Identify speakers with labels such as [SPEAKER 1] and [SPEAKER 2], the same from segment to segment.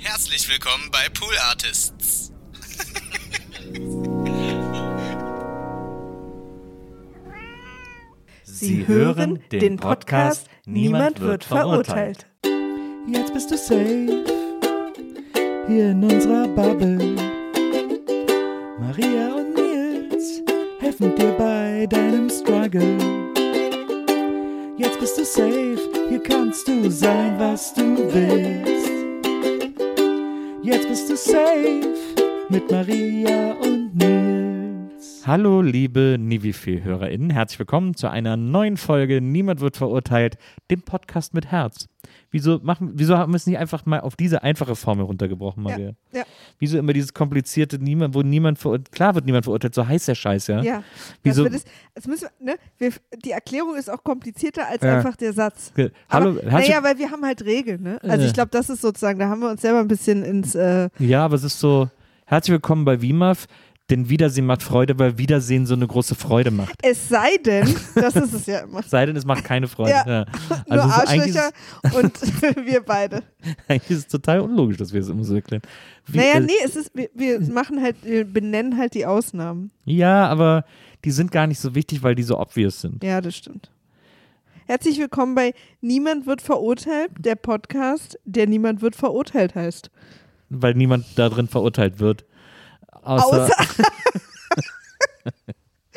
[SPEAKER 1] Herzlich willkommen bei Pool Artists.
[SPEAKER 2] Sie hören den Podcast Niemand wird verurteilt. Jetzt bist du safe hier in unserer Bubble. Maria und Nils helfen dir bei deinem Struggle. Jetzt bist du safe, hier kannst du sein, was du willst. Jetzt bist du safe mit Maria und Nils.
[SPEAKER 3] Hallo, liebe Nivifee-HörerInnen. Herzlich willkommen zu einer neuen Folge Niemand wird verurteilt, dem Podcast mit Herz. Wieso, machen, wieso haben wir es nicht einfach mal auf diese einfache Formel runtergebrochen, Maria?
[SPEAKER 4] ja.
[SPEAKER 3] Wieso immer dieses komplizierte, niemand, wo niemand verurteilt, klar wird niemand verurteilt, so heißt der Scheiß, ja?
[SPEAKER 4] Ja.
[SPEAKER 3] Wieso?
[SPEAKER 4] Das, das müssen wir, ne? wir, die Erklärung ist auch komplizierter als
[SPEAKER 3] Ja.
[SPEAKER 4] einfach der Satz.
[SPEAKER 3] Ge- Hallo,
[SPEAKER 4] Aber, naja, weil wir haben halt Regeln, ne? Also ich glaube, das ist sozusagen, da haben wir uns selber ein bisschen ins äh,
[SPEAKER 3] Ja, aber es ist so, herzlich willkommen bei WIMAF, denn Wiedersehen macht Freude, weil Wiedersehen so eine große Freude macht.
[SPEAKER 4] Es sei denn, das ist es ja immer.
[SPEAKER 3] Sei denn, es macht keine Freude.
[SPEAKER 4] Ja.
[SPEAKER 3] Ja.
[SPEAKER 4] Nur
[SPEAKER 3] Also eigentlich,
[SPEAKER 4] Arschlöcher und wir beide.
[SPEAKER 3] eigentlich ist es total unlogisch, dass wir es immer so erklären. Wie-
[SPEAKER 4] Naja,
[SPEAKER 3] äh,
[SPEAKER 4] nee, es ist, wir, wir machen halt, wir benennen halt die Ausnahmen.
[SPEAKER 3] Ja, aber die sind gar nicht so wichtig, weil die so obvious sind.
[SPEAKER 4] Ja, das stimmt. Herzlich willkommen bei Niemand wird verurteilt, der Podcast, der Niemand wird verurteilt heißt.
[SPEAKER 3] Weil niemand da drin verurteilt wird. Außer,
[SPEAKER 4] Außer.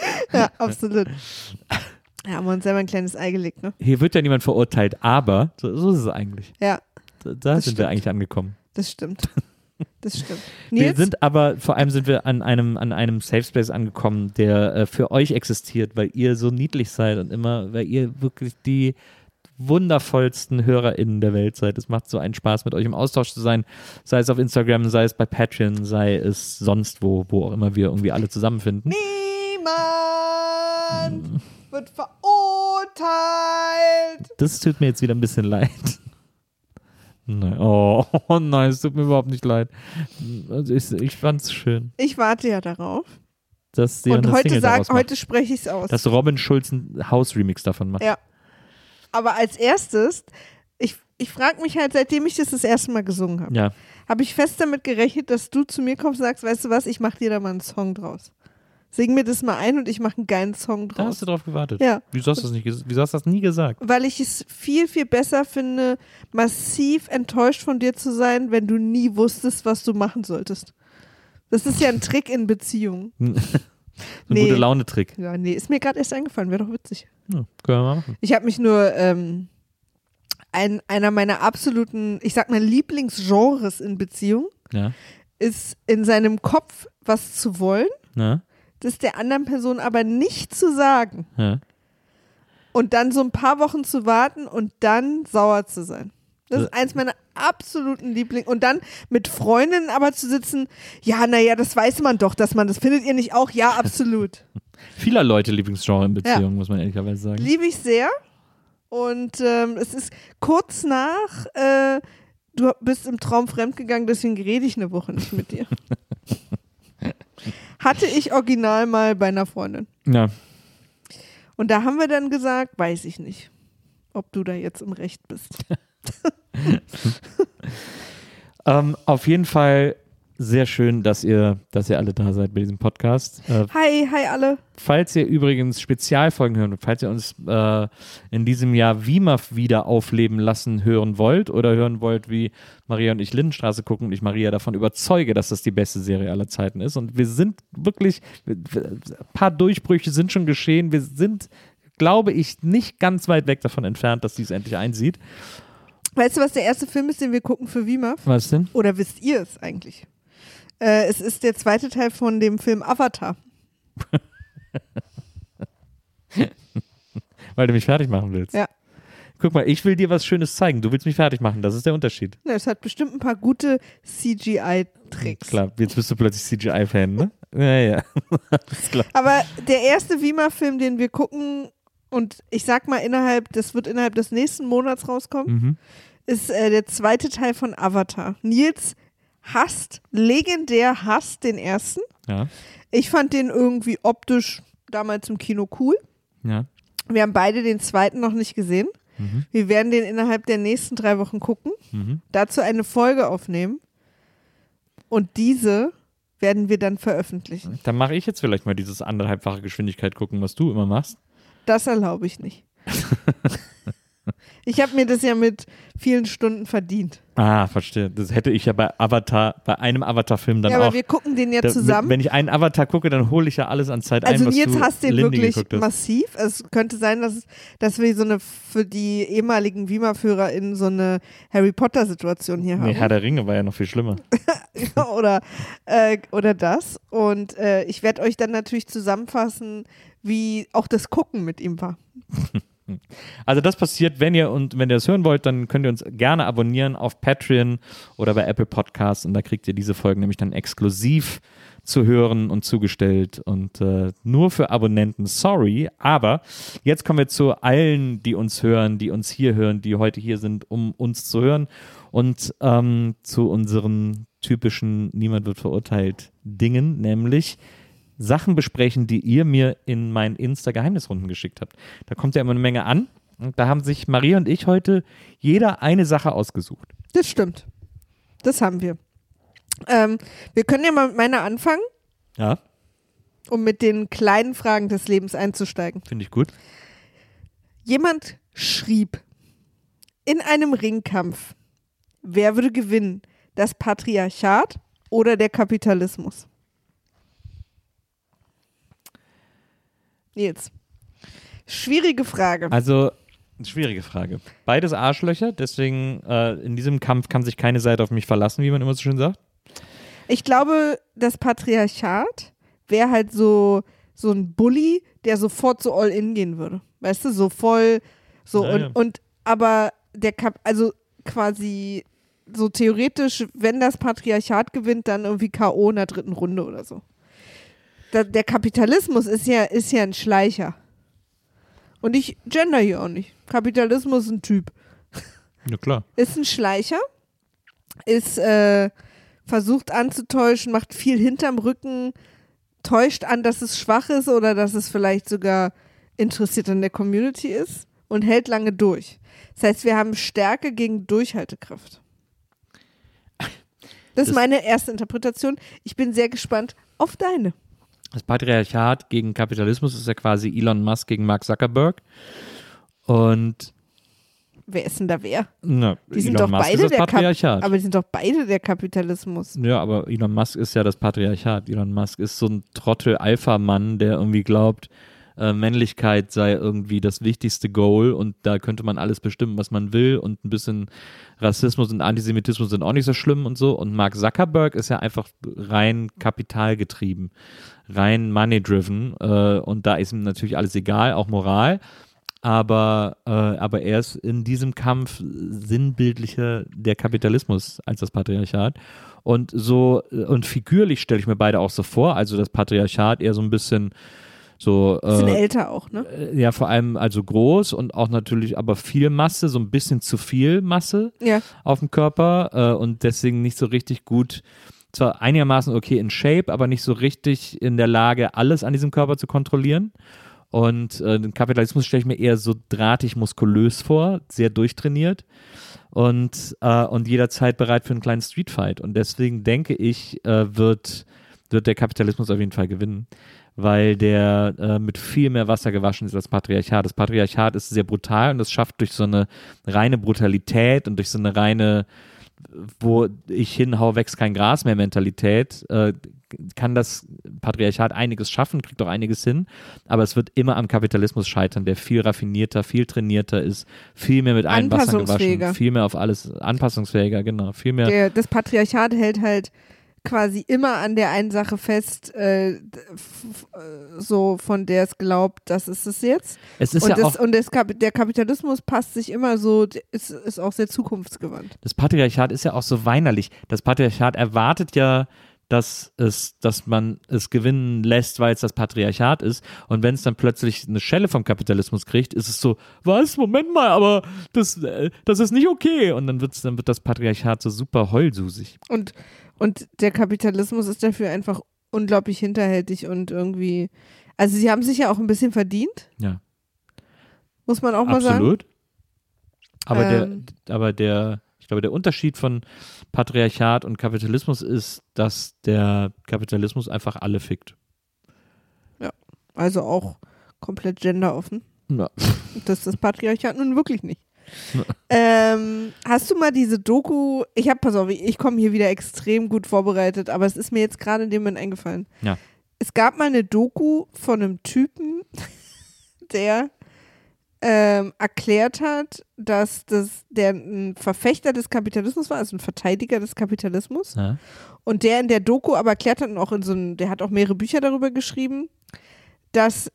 [SPEAKER 4] ja, absolut. Ja, haben wir uns selber ein kleines Ei gelegt, ne?
[SPEAKER 3] hier wird ja niemand verurteilt, aber so, so ist es eigentlich.
[SPEAKER 4] Ja,
[SPEAKER 3] Da, da sind wir
[SPEAKER 4] stimmt.
[SPEAKER 3] eigentlich angekommen.
[SPEAKER 4] das stimmt. Das stimmt.
[SPEAKER 3] Wir
[SPEAKER 4] Nils?
[SPEAKER 3] sind aber, vor allem sind wir an einem, an einem Safe Space angekommen, der äh, für euch existiert, weil ihr so niedlich seid und immer, weil ihr wirklich die wundervollsten HörerInnen der Welt seid. Es macht so einen Spaß, mit euch im Austausch zu sein, sei es auf Instagram, sei es bei Patreon, sei es sonst wo, wo auch immer wir irgendwie alle zusammenfinden.
[SPEAKER 4] Niemand wird verurteilt.
[SPEAKER 3] Das tut mir jetzt wieder ein bisschen leid. Nein. Oh, oh nein, es tut mir überhaupt nicht leid. Also ich, ich fand's schön,
[SPEAKER 4] Ich warte ja darauf.
[SPEAKER 3] dass sie
[SPEAKER 4] Und heute sag, heute spreche ich es aus.
[SPEAKER 3] dass Robin Schulz ein House-Remix davon macht.
[SPEAKER 4] Ja. Aber als erstes, ich, ich frage mich halt, seitdem ich das das erste Mal gesungen habe,
[SPEAKER 3] Ja.
[SPEAKER 4] habe ich fest damit gerechnet, dass du zu mir kommst und sagst, weißt du was, ich mache dir da mal einen Song draus. Sing mir das mal ein und ich mache einen geilen Song
[SPEAKER 3] Da
[SPEAKER 4] draus.
[SPEAKER 3] hast du drauf gewartet.
[SPEAKER 4] Ja.
[SPEAKER 3] Wieso hast du das nicht Wieso hast du das nie gesagt?
[SPEAKER 4] Weil ich es viel, viel besser finde, massiv enttäuscht von dir zu sein, wenn du nie wusstest, was du machen solltest. Das ist ja ein Trick in Beziehungen.
[SPEAKER 3] Ein
[SPEAKER 4] Nee.
[SPEAKER 3] gute Laune-Trick.
[SPEAKER 4] Ja, nee, ist mir gerade erst eingefallen, wäre doch witzig.
[SPEAKER 3] Ja, können wir mal machen.
[SPEAKER 4] Ich habe mich nur ähm, ein, einer meiner absoluten, ich sag mal, Lieblingsgenres in Beziehung
[SPEAKER 3] Ja.
[SPEAKER 4] ist in seinem Kopf was zu wollen,
[SPEAKER 3] Na?
[SPEAKER 4] das der anderen Person aber nicht zu sagen
[SPEAKER 3] Ja.
[SPEAKER 4] und dann so ein paar Wochen zu warten und dann sauer zu sein. Das
[SPEAKER 3] Äh.
[SPEAKER 4] ist eins meiner absoluten Lieblings. Und dann mit Freundinnen aber zu sitzen, ja, naja, das weiß man doch, dass man das findet ihr nicht auch? Ja, absolut.
[SPEAKER 3] Vieler Leute Lieblingsgenre in Beziehungen, muss man ehrlicherweise sagen.
[SPEAKER 4] Liebe ich sehr. Und ähm, es ist kurz nach, äh, du bist im Traum fremdgegangen, deswegen rede ich eine Woche nicht mit dir. Hatte ich original mal bei einer Freundin.
[SPEAKER 3] Ja.
[SPEAKER 4] Und da haben wir dann gesagt, weiß ich nicht, ob du da jetzt im Recht bist.
[SPEAKER 3] Ähm, auf jeden Fall sehr schön, dass ihr, dass ihr alle da seid bei diesem Podcast. Äh,
[SPEAKER 4] Hi, hi alle.
[SPEAKER 3] falls ihr übrigens Spezialfolgen hören wollt, falls ihr uns äh, in diesem Jahr WIMAF wieder aufleben lassen hören wollt oder hören wollt, wie Maria und ich Lindenstraße gucken und ich Maria davon überzeuge, dass das die beste Serie aller Zeiten ist. Und wir sind wirklich, ein paar Durchbrüche sind schon geschehen. Wir sind, glaube ich, nicht ganz weit weg davon entfernt, dass dies endlich einsieht.
[SPEAKER 4] Weißt du, was der erste Film ist, den wir gucken für WIMAF?
[SPEAKER 3] Was denn?
[SPEAKER 4] Oder wisst ihr es eigentlich? Äh, es ist der zweite Teil von dem Film Avatar.
[SPEAKER 3] Weil du mich fertig machen willst.
[SPEAKER 4] Ja.
[SPEAKER 3] Guck mal, ich will dir was Schönes zeigen. Du willst mich fertig machen. Das ist der Unterschied.
[SPEAKER 4] Na, Es hat bestimmt ein paar gute CGI-Tricks.
[SPEAKER 3] Klar, jetzt bist du plötzlich CGI-Fan, ne? Ja, ja.
[SPEAKER 4] Aber der erste WIMAF-Film, den wir gucken, und ich sag mal innerhalb, das wird innerhalb des nächsten Monats rauskommen,
[SPEAKER 3] Mhm.
[SPEAKER 4] ist äh, der zweite Teil von Avatar. Nils hasst, legendär hasst den ersten.
[SPEAKER 3] Ja,
[SPEAKER 4] Ich fand den irgendwie optisch damals im Kino cool.
[SPEAKER 3] ja.
[SPEAKER 4] Wir haben beide den zweiten noch nicht gesehen.
[SPEAKER 3] Mhm.
[SPEAKER 4] Wir werden den innerhalb der nächsten drei Wochen gucken,
[SPEAKER 3] Mhm.
[SPEAKER 4] dazu eine Folge aufnehmen und diese werden wir dann veröffentlichen.
[SPEAKER 3] Dann mache ich jetzt vielleicht mal dieses anderthalbfache Geschwindigkeit gucken, was du immer machst.
[SPEAKER 4] Das erlaube ich nicht. ich habe mir das ja mit vielen Stunden verdient.
[SPEAKER 3] Ah, verstehe. Das hätte ich ja bei Avatar, bei einem Avatar-Film dann
[SPEAKER 4] ja,
[SPEAKER 3] auch.
[SPEAKER 4] aber wir gucken den ja
[SPEAKER 3] Da-
[SPEAKER 4] zusammen.
[SPEAKER 3] Wenn ich einen Avatar gucke, dann hole ich ja alles an Zeit
[SPEAKER 4] Also
[SPEAKER 3] ein, was
[SPEAKER 4] jetzt hast du den wirklich massiv. Es könnte sein, dass, dass wir so eine für die ehemaligen Wima-Führer in so eine Harry Potter-Situation hier
[SPEAKER 3] Nee,
[SPEAKER 4] haben.
[SPEAKER 3] Herr der Ringe war ja noch viel schlimmer.
[SPEAKER 4] oder, äh, oder das. Und äh, ich werde euch dann natürlich zusammenfassen, wie auch das Gucken mit ihm war.
[SPEAKER 3] Also das passiert, wenn ihr und wenn ihr das hören wollt, dann könnt ihr uns gerne abonnieren auf Patreon oder bei Apple Podcasts und da kriegt ihr diese Folgen nämlich dann exklusiv zu hören und zugestellt und äh, nur für Abonnenten. Sorry, aber jetzt kommen wir zu allen, die uns hören, die uns hier hören, die heute hier sind, um uns zu hören und ähm, zu unseren typischen Niemand wird verurteilt Dingen, nämlich Sachen besprechen, die ihr mir in meinen Insta-Geheimnisrunden geschickt habt. Da kommt ja immer eine Menge an. Und da haben sich Maria und ich heute jeder eine Sache ausgesucht.
[SPEAKER 4] Das stimmt. Das haben wir. Ähm, wir können ja mal mit meiner anfangen,
[SPEAKER 3] Ja,
[SPEAKER 4] um mit den kleinen Fragen des Lebens einzusteigen.
[SPEAKER 3] finde ich gut.
[SPEAKER 4] Jemand schrieb in einem Ringkampf, wer würde gewinnen? Das Patriarchat oder der Kapitalismus? Jetzt. Schwierige Frage.
[SPEAKER 3] Also, schwierige Frage. Beides Arschlöcher, deswegen äh, in diesem Kampf kann sich keine Seite auf mich verlassen, wie man immer so schön sagt.
[SPEAKER 4] Ich glaube, das Patriarchat wäre halt so, so ein Bully, der sofort so all in gehen würde. Weißt du, so voll, so
[SPEAKER 3] Ja,
[SPEAKER 4] und,
[SPEAKER 3] ja.
[SPEAKER 4] und aber der Kap also quasi so theoretisch, wenn das Patriarchat gewinnt, dann irgendwie K.O. in der dritten Runde oder so. Da, der Kapitalismus ist ja, ist ja ein Schleicher. Und ich gender hier auch nicht. Kapitalismus ist ein Typ
[SPEAKER 3] Ja, klar.
[SPEAKER 4] ist ein Schleicher, ist äh, versucht anzutäuschen, macht viel hinterm Rücken, täuscht an, dass es schwach ist oder dass es vielleicht sogar interessiert an der Community ist und hält lange durch. Das heißt, wir haben Stärke gegen Durchhaltekraft. Das ist
[SPEAKER 3] Das-
[SPEAKER 4] meine erste Interpretation. Ich bin sehr gespannt auf deine.
[SPEAKER 3] Das Patriarchat gegen Kapitalismus ist ja quasi Elon Musk gegen Mark Zuckerberg. Und
[SPEAKER 4] Wer ist denn da wer?
[SPEAKER 3] na,
[SPEAKER 4] Die sind
[SPEAKER 3] Elon
[SPEAKER 4] doch
[SPEAKER 3] Musk
[SPEAKER 4] beide der Kap
[SPEAKER 3] Patriarchat.
[SPEAKER 4] Aber die sind doch beide der Kapitalismus.
[SPEAKER 3] Ja, aber Elon Musk ist ja das Patriarchat. Elon Musk ist so ein Trottel-Alpha-Mann, der irgendwie glaubt, äh, Männlichkeit sei irgendwie das wichtigste Goal und da könnte man alles bestimmen, was man will und ein bisschen Rassismus und Antisemitismus sind auch nicht so schlimm und so. Und Mark Zuckerberg ist ja einfach rein kapitalgetrieben, rein money-driven äh, und da ist ihm natürlich alles egal, auch Moral. Aber, äh, aber er ist in diesem Kampf sinnbildlicher der Kapitalismus als das Patriarchat. Und so, und figürlich stelle ich mir beide auch so vor, also das Patriarchat eher so ein bisschen so,
[SPEAKER 4] Bisschen
[SPEAKER 3] äh,
[SPEAKER 4] älter auch, ne?
[SPEAKER 3] äh, ja, vor allem also groß und auch natürlich aber viel Masse, so ein bisschen zu viel Masse
[SPEAKER 4] Ja.
[SPEAKER 3] auf dem Körper äh, und deswegen nicht so richtig gut, zwar einigermaßen okay in Shape, aber nicht so richtig in der Lage, alles an diesem Körper zu kontrollieren. Und äh, den Kapitalismus stelle ich mir eher so drahtig muskulös vor, sehr durchtrainiert und, äh, und jederzeit bereit für einen kleinen Streetfight. Und deswegen denke ich, äh, wird, wird der Kapitalismus auf jeden Fall gewinnen, weil der äh, mit viel mehr Wasser gewaschen ist als Patriarchat. Das Patriarchat ist sehr brutal und es schafft durch so eine reine Brutalität und durch so eine reine wo ich hinhau, wächst kein Gras mehr Mentalität, äh, kann das Patriarchat einiges schaffen, kriegt auch einiges hin, aber es wird immer am Kapitalismus scheitern, der viel raffinierter, viel trainierter ist, viel mehr mit einem Wasser gewaschen,
[SPEAKER 4] Anpassungsfähiger.
[SPEAKER 3] viel mehr auf alles, anpassungsfähiger, genau, viel mehr.
[SPEAKER 4] Der, das Patriarchat hält halt quasi immer an der einen Sache fest, äh, äh, so von der es glaubt, das ist es jetzt.
[SPEAKER 3] es ist
[SPEAKER 4] und
[SPEAKER 3] ja
[SPEAKER 4] das,
[SPEAKER 3] auch,
[SPEAKER 4] und das, Kap- der Kapitalismus passt sich immer so, ist, ist auch sehr zukunftsgewandt.
[SPEAKER 3] das Patriarchat ist ja auch so weinerlich. Das Patriarchat erwartet ja, dass es, dass man es gewinnen lässt, weil es das Patriarchat ist. Und wenn es dann plötzlich eine Schelle vom Kapitalismus kriegt, ist es so, was, Moment mal, aber das, äh, das ist nicht okay. Und dann wird's, dann wird das Patriarchat so super heulsusig.
[SPEAKER 4] Und, und der Kapitalismus ist dafür einfach unglaublich hinterhältig und irgendwie, also sie haben sich ja auch ein bisschen verdient,
[SPEAKER 3] Ja,
[SPEAKER 4] muss man auch mal sagen.
[SPEAKER 3] absolut. Aber
[SPEAKER 4] Ähm.
[SPEAKER 3] der, aber der, ich glaube, der Unterschied von Patriarchat und Kapitalismus ist, dass der Kapitalismus einfach alle fickt.
[SPEAKER 4] Also auch komplett genderoffen.
[SPEAKER 3] Ja.
[SPEAKER 4] Das ist das Patriarchat nun wirklich nicht. ähm, hast du mal diese Doku, ich habe, pass auf, ich komme hier wieder extrem gut vorbereitet, aber es ist mir jetzt gerade in dem Moment eingefallen.
[SPEAKER 3] Ja.
[SPEAKER 4] Es gab mal eine Doku von einem Typen, der ähm, erklärt hat, dass das, der ein Verfechter des Kapitalismus war, also ein Verteidiger des Kapitalismus.
[SPEAKER 3] Ja.
[SPEAKER 4] Und der in der Doku aber erklärt hat und auch in so einem, der hat auch mehrere Bücher darüber geschrieben, dass,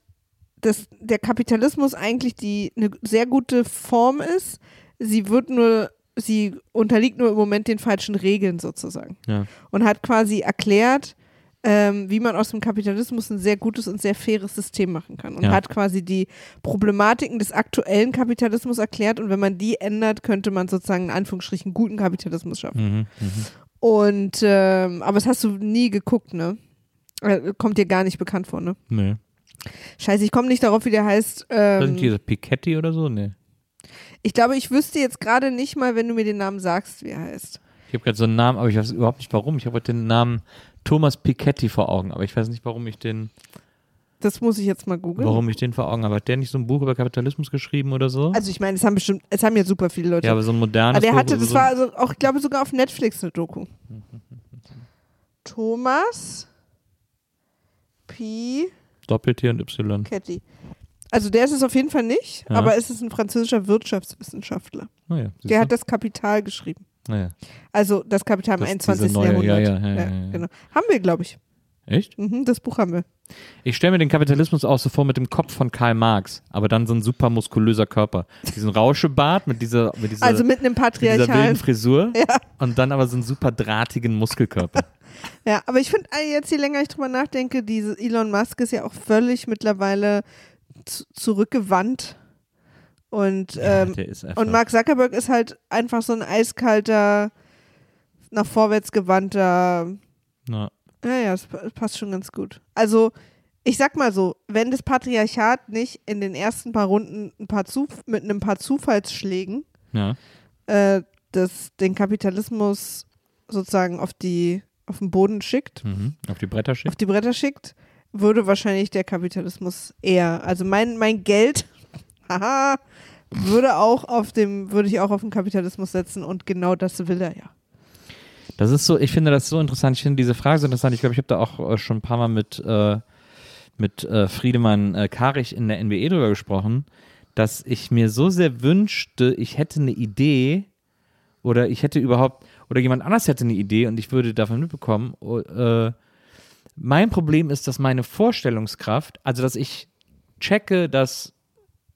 [SPEAKER 4] dass der Kapitalismus eigentlich die eine sehr gute Form ist. Sie wird nur, sie unterliegt nur im Moment den falschen Regeln sozusagen.
[SPEAKER 3] Ja.
[SPEAKER 4] Und hat quasi erklärt, ähm, wie man aus dem Kapitalismus ein sehr gutes und sehr faires System machen kann. Und
[SPEAKER 3] Ja.
[SPEAKER 4] hat quasi die Problematiken des aktuellen Kapitalismus erklärt. Und wenn man die ändert, könnte man sozusagen in Anführungsstrichen guten Kapitalismus schaffen.
[SPEAKER 3] Mhm, mhm.
[SPEAKER 4] Und, ähm, aber das hast du nie geguckt, ne? Äh, Kommt dir gar nicht bekannt vor, ne?
[SPEAKER 3] Nee.
[SPEAKER 4] Scheiße, ich komme nicht darauf, wie der heißt.
[SPEAKER 3] Das sind
[SPEAKER 4] Ähm,
[SPEAKER 3] diese Piketty oder so? Nee.
[SPEAKER 4] ich glaube, ich wüsste jetzt gerade nicht mal, wenn du mir den Namen sagst, wie er heißt.
[SPEAKER 3] Ich habe gerade so einen Namen, aber ich weiß überhaupt nicht warum. Ich habe heute den Namen Thomas Piketty vor Augen, aber ich weiß nicht, warum ich den,
[SPEAKER 4] Das muss ich jetzt mal googeln.
[SPEAKER 3] warum ich den vor Augen habe. Hat der nicht so ein Buch über Kapitalismus geschrieben oder so?
[SPEAKER 4] Also ich meine, es haben bestimmt, es haben ja super viele Leute.
[SPEAKER 3] ja, aber so ein modernes
[SPEAKER 4] aber der
[SPEAKER 3] Buch
[SPEAKER 4] hatte, das
[SPEAKER 3] so
[SPEAKER 4] war also auch, ich glaube, sogar auf Netflix eine Doku. Thomas P.
[SPEAKER 3] Doppel-T und Y.
[SPEAKER 4] Ketty. Also der ist es auf jeden Fall nicht,
[SPEAKER 3] Ja.
[SPEAKER 4] aber es ist ein französischer Wirtschaftswissenschaftler.
[SPEAKER 3] Naja,
[SPEAKER 4] Der hat das Kapital geschrieben.
[SPEAKER 3] naja.
[SPEAKER 4] Also das Kapital im
[SPEAKER 3] Das-
[SPEAKER 4] 21.
[SPEAKER 3] diese neue,
[SPEAKER 4] Jahrhundert.
[SPEAKER 3] ja, ja, ja, ja, ja.
[SPEAKER 4] Genau. Haben wir, glaube ich.
[SPEAKER 3] Echt?
[SPEAKER 4] Mhm, das Buch haben wir.
[SPEAKER 3] Ich stelle mir den Kapitalismus auch so vor mit dem Kopf von Karl Marx, aber dann so ein super muskulöser Körper. Diesen Rauschebart mit dieser, mit dieser,
[SPEAKER 4] also mit einem
[SPEAKER 3] mit dieser wilden. Frisur
[SPEAKER 4] Ja.
[SPEAKER 3] und dann aber so einen super drahtigen Muskelkörper.
[SPEAKER 4] Ja, aber ich finde, jetzt je länger ich drüber nachdenke, diese Elon Musk ist ja auch völlig mittlerweile zu- zurückgewandt. Und,
[SPEAKER 3] Ja,
[SPEAKER 4] ähm,
[SPEAKER 3] einfach,
[SPEAKER 4] und Mark Zuckerberg ist halt einfach so ein eiskalter, nach vorwärts gewandter.
[SPEAKER 3] na,
[SPEAKER 4] Ja, ja, das pa- passt schon ganz gut. Also, ich sag mal so, wenn das Patriarchat nicht in den ersten paar Runden ein paar Zuf mit ein paar Zufallsschlägen
[SPEAKER 3] ja.
[SPEAKER 4] äh, das, den Kapitalismus sozusagen auf die auf den Boden schickt,
[SPEAKER 3] Mhm. Auf die Bretter schickt.
[SPEAKER 4] auf die Bretter schickt, würde wahrscheinlich der Kapitalismus eher, also mein, mein Geld, haha, würde auch auf dem, würde ich auch auf den Kapitalismus setzen und genau das will er ja.
[SPEAKER 3] Das ist so, ich finde das so interessant. Ich finde diese Frage so interessant. Ich glaube, ich habe da auch äh, schon ein paar Mal mit, äh, mit äh, Friedemann äh, Karich in der NWE drüber gesprochen, dass ich mir so sehr wünschte, ich hätte eine Idee oder ich hätte überhaupt, oder jemand anders hätte eine Idee und ich würde davon mitbekommen. Oh, äh, mein Problem ist, dass meine Vorstellungskraft, also dass ich checke, dass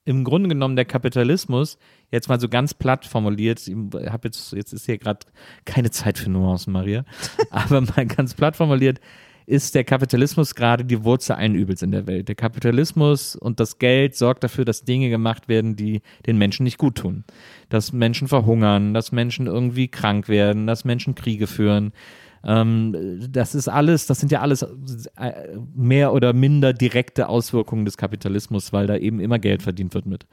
[SPEAKER 3] im Grunde genommen der Kapitalismus, jetzt mal so ganz platt formuliert, ich habe jetzt, jetzt ist hier gerade keine Zeit für Nuancen, Maria, aber mal ganz platt formuliert, ist der Kapitalismus gerade die Wurzel allen Übels in der Welt. Der Kapitalismus und das Geld sorgt dafür, dass Dinge gemacht werden, die den Menschen nicht gut tun. Dass Menschen verhungern, dass Menschen irgendwie krank werden, dass Menschen Kriege führen. Ähm, das ist alles, das sind ja alles äh, mehr oder minder direkte Auswirkungen des Kapitalismus, weil da eben immer Geld verdient wird mit.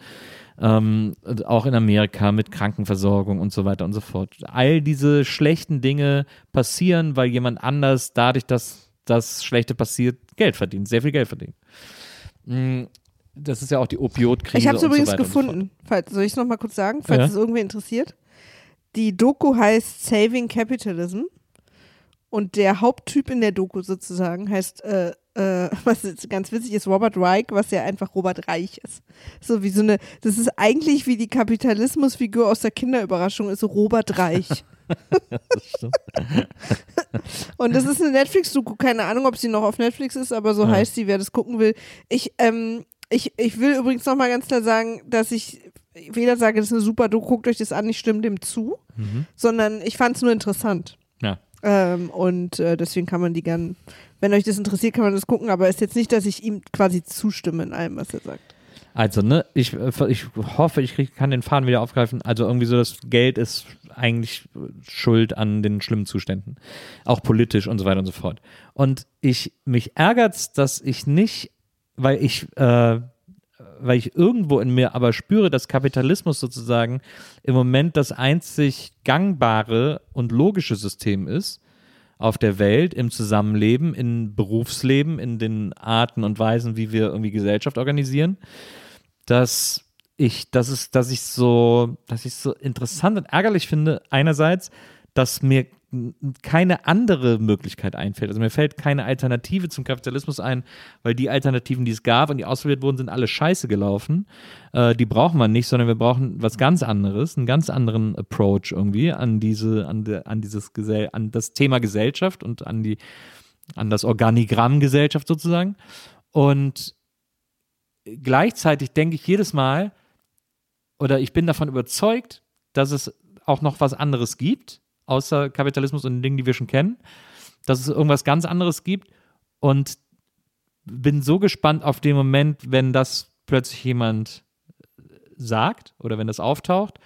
[SPEAKER 3] Ähm, auch in Amerika mit Krankenversorgung und so weiter und so fort. All diese schlechten Dinge passieren, weil jemand anders dadurch, dass das Schlechte passiert, Geld verdient, sehr viel Geld verdient. Mm, Das ist ja auch die Opioidkrise.
[SPEAKER 4] Ich habe es übrigens
[SPEAKER 3] so
[SPEAKER 4] gefunden. Falls, soll ich es nochmal kurz sagen, falls
[SPEAKER 3] Ja.
[SPEAKER 4] es irgendwer interessiert? Die Doku heißt Saving Capitalism. Und der Haupttyp in der Doku sozusagen heißt, äh, äh, was jetzt ganz witzig ist, Robert Reich, was ja einfach Robert Reich ist. So wie so eine, das ist eigentlich wie die Kapitalismusfigur aus der Kinderüberraschung, ist so Robert Reich.
[SPEAKER 3] Das.
[SPEAKER 4] Und das ist eine Netflix-Doku, keine Ahnung, ob sie noch auf Netflix ist, aber so
[SPEAKER 3] Ja.
[SPEAKER 4] heißt sie, wer das gucken will. Ich, ähm, ich, ich will übrigens nochmal ganz klar sagen, dass ich weder sage, das ist eine super Doku, guckt euch das an, ich stimme dem zu, sondern ich fand es nur interessant. Ähm, und äh, deswegen kann man die gern, wenn euch das interessiert, kann man das gucken, aber ist jetzt nicht, dass ich ihm quasi zustimme in allem, was er sagt.
[SPEAKER 3] Also, ne, ich, äh, ich hoffe, ich krieg, kann den Faden wieder aufgreifen. Also irgendwie so, das Geld ist eigentlich schuld an den schlimmen Zuständen. Auch politisch und so weiter und so fort. Und ich, mich ärgert's, dass ich nicht, weil ich, äh, weil ich irgendwo in mir aber spüre, dass Kapitalismus sozusagen im Moment das einzig gangbare und logische System ist auf der Welt, im Zusammenleben, im Berufsleben, in den Arten und Weisen, wie wir irgendwie Gesellschaft organisieren, dass ich, dass es, dass ich so, dass ich so interessant und ärgerlich finde, einerseits, dass mir keine andere Möglichkeit einfällt. Also mir fällt keine Alternative zum Kapitalismus ein, weil die Alternativen, die es gab und die ausprobiert wurden, sind alle scheiße gelaufen. Äh, die brauchen wir nicht, sondern wir brauchen was ganz anderes, einen ganz anderen Approach irgendwie an diese, an, de, an dieses Gesell an das Thema Gesellschaft und an die, an das Organigramm Gesellschaft sozusagen. Und gleichzeitig denke ich jedes Mal, oder ich bin davon überzeugt, dass es auch noch was anderes gibt, außer Kapitalismus und den Dingen, die wir schon kennen, dass es irgendwas ganz anderes gibt und bin so gespannt auf den Moment, wenn das plötzlich jemand sagt oder wenn das auftaucht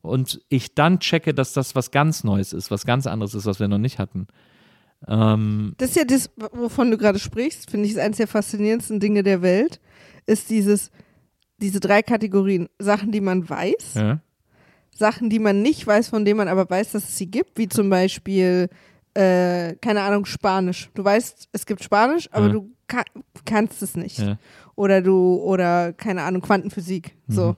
[SPEAKER 3] und ich dann checke, dass das was ganz Neues ist, was ganz anderes ist, was wir noch nicht hatten. Ähm,
[SPEAKER 4] Das ist ja das, wovon du gerade sprichst, finde ich, ist eines der faszinierendsten Dinge der Welt, ist dieses, diese drei Kategorien. Sachen, die man weiß,
[SPEAKER 3] ja.
[SPEAKER 4] Sachen, die man nicht weiß, von denen man aber weiß, dass es sie gibt, wie zum Beispiel, äh, keine Ahnung, Spanisch. Du weißt, es gibt Spanisch, aber
[SPEAKER 3] Ja.
[SPEAKER 4] du ka kannst es nicht.
[SPEAKER 3] Ja.
[SPEAKER 4] Oder du, oder keine Ahnung, Quantenphysik. So.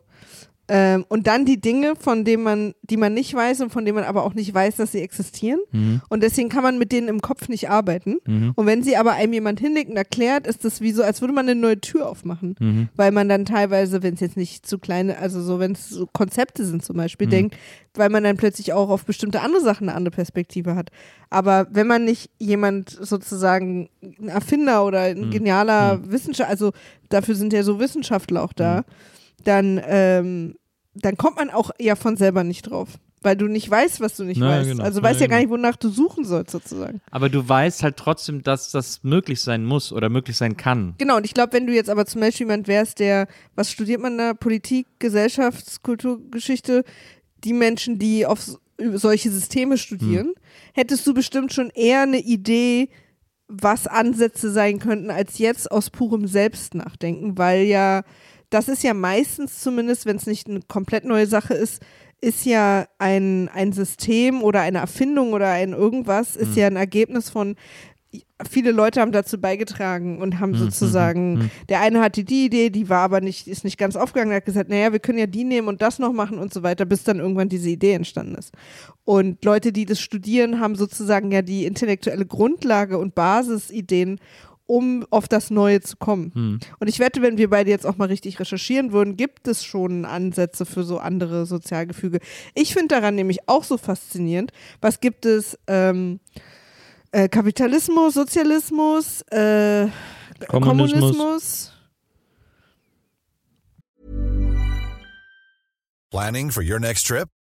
[SPEAKER 4] Ähm, und dann die Dinge, von denen man, die man nicht weiß und von denen man aber auch nicht weiß, dass sie existieren.
[SPEAKER 3] Mhm.
[SPEAKER 4] Und deswegen kann man mit denen im Kopf nicht arbeiten.
[SPEAKER 3] Mhm.
[SPEAKER 4] Und wenn sie aber einem jemand hinlegt und erklärt, ist das wie so, als würde man eine neue Tür aufmachen.
[SPEAKER 3] Mhm.
[SPEAKER 4] Weil man dann teilweise, wenn es jetzt nicht zu kleine, also so, wenn es so Konzepte sind zum Beispiel,
[SPEAKER 3] Mhm.
[SPEAKER 4] denkt, weil man dann plötzlich auch auf bestimmte andere Sachen eine andere Perspektive hat. Aber wenn man nicht jemand sozusagen ein Erfinder oder ein
[SPEAKER 3] Mhm.
[SPEAKER 4] genialer Wissenschaftler, also dafür sind ja so Wissenschaftler auch da,
[SPEAKER 3] Mhm.
[SPEAKER 4] Dann, ähm, dann kommt man auch ja von selber nicht drauf. Weil du nicht weißt, was du nicht
[SPEAKER 3] Na ja,
[SPEAKER 4] weißt.
[SPEAKER 3] genau.
[SPEAKER 4] Also
[SPEAKER 3] Na
[SPEAKER 4] weißt
[SPEAKER 3] ja,
[SPEAKER 4] ja gar
[SPEAKER 3] genau.
[SPEAKER 4] nicht, wonach du suchen sollst, sozusagen.
[SPEAKER 3] Aber du weißt halt trotzdem, dass das möglich sein muss oder möglich sein kann.
[SPEAKER 4] Genau, und ich glaube, wenn du jetzt aber zum Beispiel jemand wärst, der, was studiert man da? Politik, Gesellschafts-, Kulturgeschichte, die Menschen, die auf solche Systeme studieren, hättest du bestimmt schon eher eine Idee, was Ansätze sein könnten, als jetzt aus purem Selbstnachdenken, weil ja, das ist ja meistens zumindest, wenn es nicht eine komplett neue Sache ist, ist ja ein, ein System oder eine Erfindung oder ein irgendwas, ist ja ein Ergebnis von viele Leute haben dazu beigetragen und haben sozusagen, der eine hatte die Idee, die war aber nicht, ist nicht ganz aufgegangen, hat gesagt, naja, wir können ja die nehmen und das noch machen und so weiter, bis dann irgendwann diese Idee entstanden ist. Und Leute, die das studieren, haben sozusagen ja die intellektuelle Grundlage und Basisideen, um auf das Neue zu kommen. Und ich wette, wenn wir beide jetzt auch mal richtig recherchieren würden, gibt es schon Ansätze für so andere Sozialgefüge. Ich finde daran nämlich auch so faszinierend, was gibt es, ähm, äh, Kapitalismus, Sozialismus, äh,
[SPEAKER 3] Kommunismus.
[SPEAKER 4] Kommunismus.
[SPEAKER 5] Planning for your next trip?